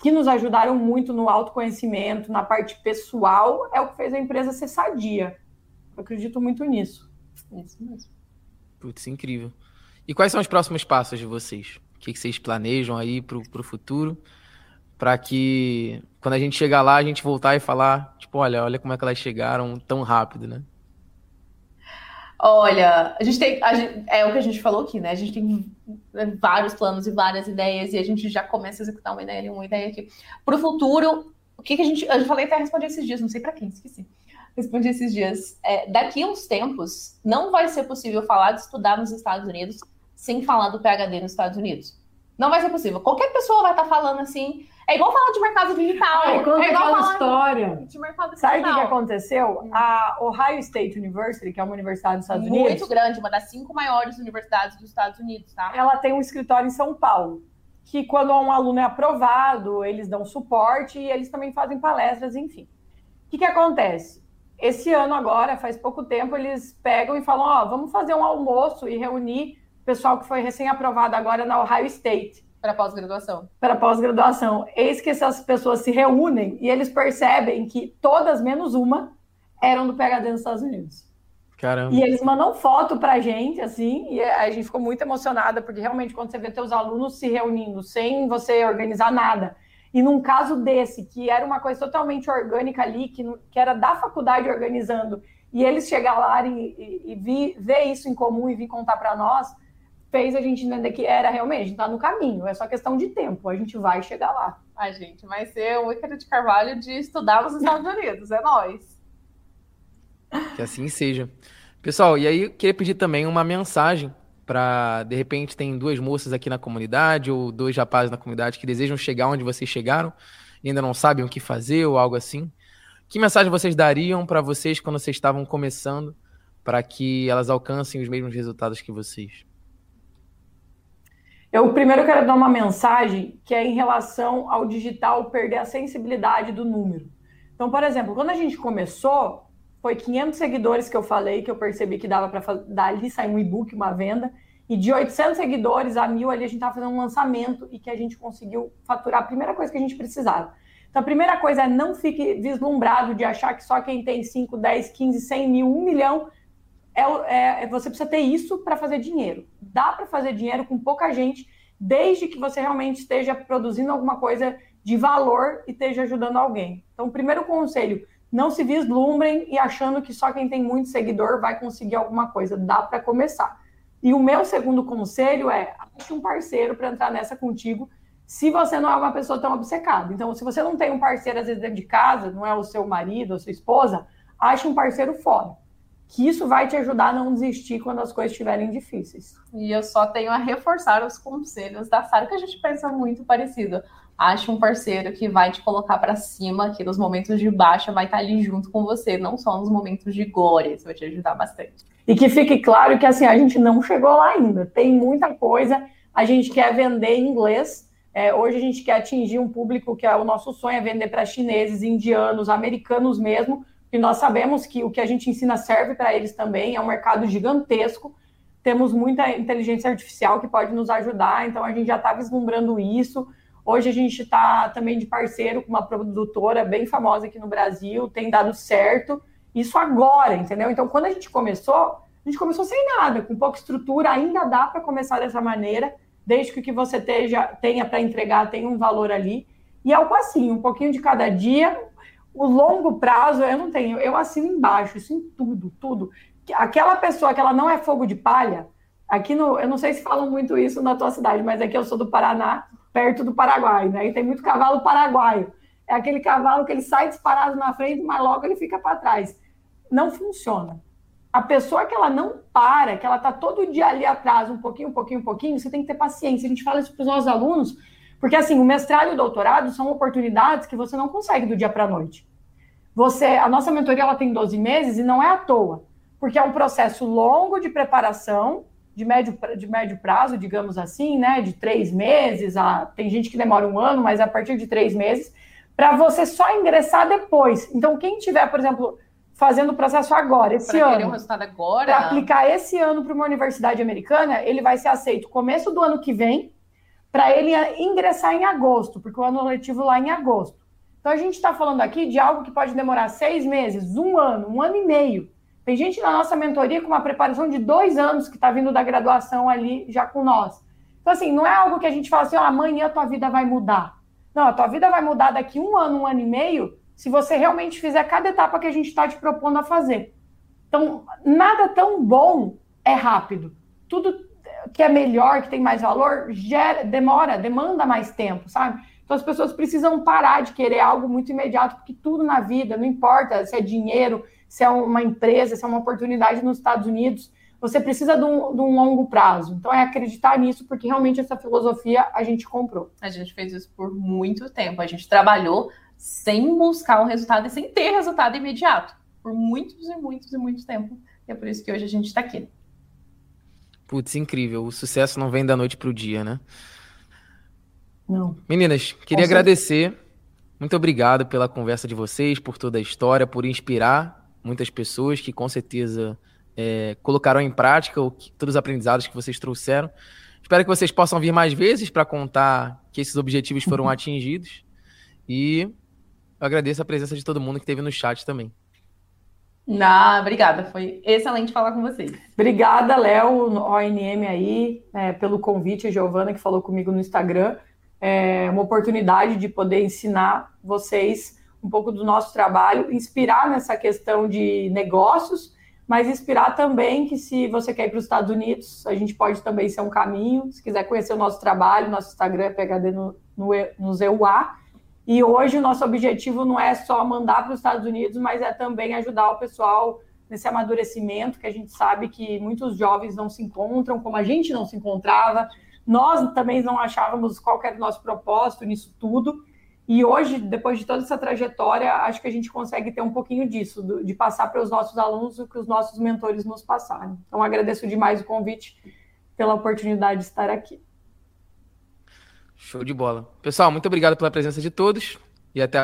[SPEAKER 3] que nos ajudaram muito no autoconhecimento, na parte pessoal, é o que fez a empresa ser sadia. Eu acredito muito nisso. É isso mesmo.
[SPEAKER 1] Putz, incrível. E quais são os próximos passos de vocês? O que, vocês planejam aí para o futuro? Para que quando a gente chegar lá, a gente voltar e falar, tipo, olha, olha como é que elas chegaram tão rápido, né?
[SPEAKER 2] Olha, a gente tem. A gente, é o que a gente falou aqui, né? A gente tem vários planos e várias ideias, e a gente já começa a executar uma ideia ali, uma ideia aqui. Para o futuro, o que, que a gente. Eu falei até responder esses dias, não sei para quem, esqueci. Respondi esses dias. É, daqui uns tempos, não vai ser possível falar de estudar nos Estados Unidos sem falar do PhD nos Estados Unidos. Não vai ser possível. Qualquer pessoa vai estar falando assim, é igual falar de mercado digital.
[SPEAKER 3] É,
[SPEAKER 2] conta
[SPEAKER 3] é igual falar história.
[SPEAKER 2] De mercado
[SPEAKER 3] digital. Sabe o que, que aconteceu? Hum. A Ohio State University, que é uma universidade dos Estados
[SPEAKER 2] Muito
[SPEAKER 3] Unidos.
[SPEAKER 2] Muito grande, uma das cinco maiores universidades dos Estados Unidos, tá?
[SPEAKER 3] Ela tem um escritório em São Paulo. Que quando um aluno é aprovado, eles dão suporte e eles também fazem palestras, enfim. O que, que acontece? Esse ano agora, faz pouco tempo, eles pegam e falam: Ó, oh, vamos fazer um almoço e reunir o pessoal que foi recém-aprovado agora na Ohio State.
[SPEAKER 2] Para pós-graduação.
[SPEAKER 3] Para pós-graduação. Eis que essas pessoas se reúnem e eles percebem que todas, menos uma, eram do PHD nos Estados Unidos.
[SPEAKER 1] Caramba.
[SPEAKER 3] E eles mandam foto pra gente, assim, e a gente ficou muito emocionada, porque realmente quando você vê teus alunos se reunindo sem você organizar nada, e num caso desse, que era uma coisa totalmente orgânica ali, que, que era da faculdade organizando, e eles chegar lá e, e, e vi, ver isso em comum e vir contar para nós, fez a gente entender que era realmente, está no caminho, é só questão de tempo, a gente vai chegar lá.
[SPEAKER 2] A gente vai ser o Ícaro de Carvalho de estudar nos Estados Unidos, é nós.
[SPEAKER 1] Que assim seja. Pessoal, e aí eu queria pedir também uma mensagem para, de repente, tem duas moças aqui na comunidade ou dois rapazes na comunidade que desejam chegar onde vocês chegaram e ainda não sabem o que fazer ou algo assim. Que mensagem vocês dariam para vocês quando vocês estavam começando para que elas alcancem os mesmos resultados que vocês?
[SPEAKER 3] Eu primeiro quero dar uma mensagem que é em relação ao digital perder a sensibilidade do número. Então, por exemplo, quando a gente começou, foi 500 seguidores que eu falei, que eu percebi que dava para dali sair um e-book, uma venda, e de 800 seguidores a mil ali a gente estava fazendo um lançamento e que a gente conseguiu faturar a primeira coisa que a gente precisava. Então, a primeira coisa é não fique vislumbrado de achar que só quem tem 5, 10, 15, 100 mil, 1 milhão é, é, você precisa ter isso para fazer dinheiro. Dá para fazer dinheiro com pouca gente, desde que você realmente esteja produzindo alguma coisa de valor e esteja ajudando alguém. Então, primeiro conselho, não se vislumbrem e achando que só quem tem muito seguidor vai conseguir alguma coisa. Dá para começar. E o meu segundo conselho é ache um parceiro para entrar nessa contigo, se você não é uma pessoa tão obcecada. Então, se você não tem um parceiro, às vezes, dentro de casa, não é o seu marido ou sua esposa, ache um parceiro fora que isso vai te ajudar a não desistir quando as coisas estiverem difíceis.
[SPEAKER 2] E eu só tenho a reforçar os conselhos da Sara, que a gente pensa muito parecido. Ache um parceiro que vai te colocar para cima, que nos momentos de baixa vai estar ali junto com você, não só nos momentos de glória, isso vai te ajudar bastante.
[SPEAKER 3] E que fique claro que assim, a gente não chegou lá ainda, tem muita coisa, a gente quer vender em inglês, é, hoje a gente quer atingir um público que é o nosso sonho é vender para chineses, indianos, americanos mesmo, e nós sabemos que o que a gente ensina serve para eles também, é um mercado gigantesco. Temos muita inteligência artificial que pode nos ajudar, então a gente já está vislumbrando isso. Hoje a gente está também de parceiro com uma produtora bem famosa aqui no Brasil, tem dado certo. Isso agora, entendeu? Então, quando a gente começou, a gente começou sem nada, com pouca estrutura, ainda dá para começar dessa maneira, desde que o que você tenha, tenha para entregar tenha um valor ali. E é o passinho, um pouquinho de cada dia, o longo prazo eu não tenho, eu assino embaixo, isso em tudo, tudo. Aquela pessoa que ela não é fogo de palha, aqui no, eu não sei se falam muito isso na tua cidade, mas aqui eu sou do Paraná, perto do Paraguai, né? E tem muito cavalo paraguaio. É aquele cavalo que ele sai disparado na frente, mas logo ele fica para trás. Não funciona. a pessoa que ela não para, que ela está todo dia ali atrás, um pouquinho, um pouquinho, um pouquinho, você tem que ter paciência. A gente fala isso para os nossos alunos, porque assim, o mestrado e o doutorado são oportunidades que você não consegue do dia para a noite. Você, a nossa mentoria ela tem 12 meses e não é à toa, porque é um processo longo de preparação, de médio, de médio prazo, digamos assim, né? De três meses, a, tem gente que demora um ano, mas a partir de três meses, para você só ingressar depois. Então, quem tiver, por exemplo, fazendo o processo agora, esse
[SPEAKER 2] pra
[SPEAKER 3] ano.
[SPEAKER 2] Um resultado agora.
[SPEAKER 3] Para aplicar esse ano para uma universidade americana, ele vai ser aceito começo do ano que vem, para ele ingressar em agosto, porque o ano letivo lá é em agosto. Então a gente está falando aqui de algo que pode demorar seis meses, um ano, um ano e meio. Tem gente na nossa mentoria com uma preparação de dois anos que está vindo da graduação ali já com nós. Então, assim, não é algo que a gente fala assim, oh, amanhã a tua vida vai mudar. Não, a tua vida vai mudar daqui um ano, um ano e meio, se você realmente fizer cada etapa que a gente está te propondo a fazer. Então, nada tão bom é rápido. Tudo que é melhor, que tem mais valor, gera, demora, demanda mais tempo, sabe? Então as pessoas precisam parar de querer algo muito imediato, porque tudo na vida, não importa se é dinheiro, se é uma empresa, se é uma oportunidade nos Estados Unidos, você precisa de um, de um, longo prazo. Então é acreditar nisso, porque realmente essa filosofia a gente comprou.
[SPEAKER 2] A gente fez isso por muito tempo. A gente trabalhou sem buscar o resultado e sem ter resultado imediato, por muitos e muitos e muitos tempo. E é por isso que hoje a gente está aqui.
[SPEAKER 1] Putz, incrível. O sucesso não vem da noite para o dia, né?
[SPEAKER 3] Não.
[SPEAKER 1] Meninas, queria agradecer. Muito obrigado pela conversa de vocês, por toda a história, por inspirar muitas pessoas que com certeza é, colocaram em prática o que, todos os aprendizados que vocês trouxeram. Espero que vocês possam vir mais vezes para contar que esses objetivos foram atingidos. E eu agradeço a presença de todo mundo que esteve no chat também.
[SPEAKER 2] Ah, obrigada. Foi excelente falar com vocês.
[SPEAKER 3] Obrigada, Léo, ONM aí, é, pelo convite, a Giovana que falou comigo no Instagram. É uma oportunidade de poder ensinar vocês um pouco do nosso trabalho, inspirar nessa questão de negócios, mas inspirar também que se você quer ir para os Estados Unidos, a gente pode também ser um caminho. Se quiser conhecer o nosso trabalho, nosso Instagram é PHD no, no, no ZUA. E hoje o nosso objetivo não é só mandar para os Estados Unidos, mas é também ajudar o pessoal nesse amadurecimento que a gente sabe que muitos jovens não se encontram, como a gente não se encontrava. Nós também não achávamos qual era o nosso propósito nisso tudo. E hoje, depois de toda essa trajetória, acho que a gente consegue ter um pouquinho disso, de passar para os nossos alunos o que os nossos mentores nos passaram. Então, agradeço demais o convite pela oportunidade de estar aqui.
[SPEAKER 1] Show de bola. Pessoal, muito obrigado pela presença de todos e até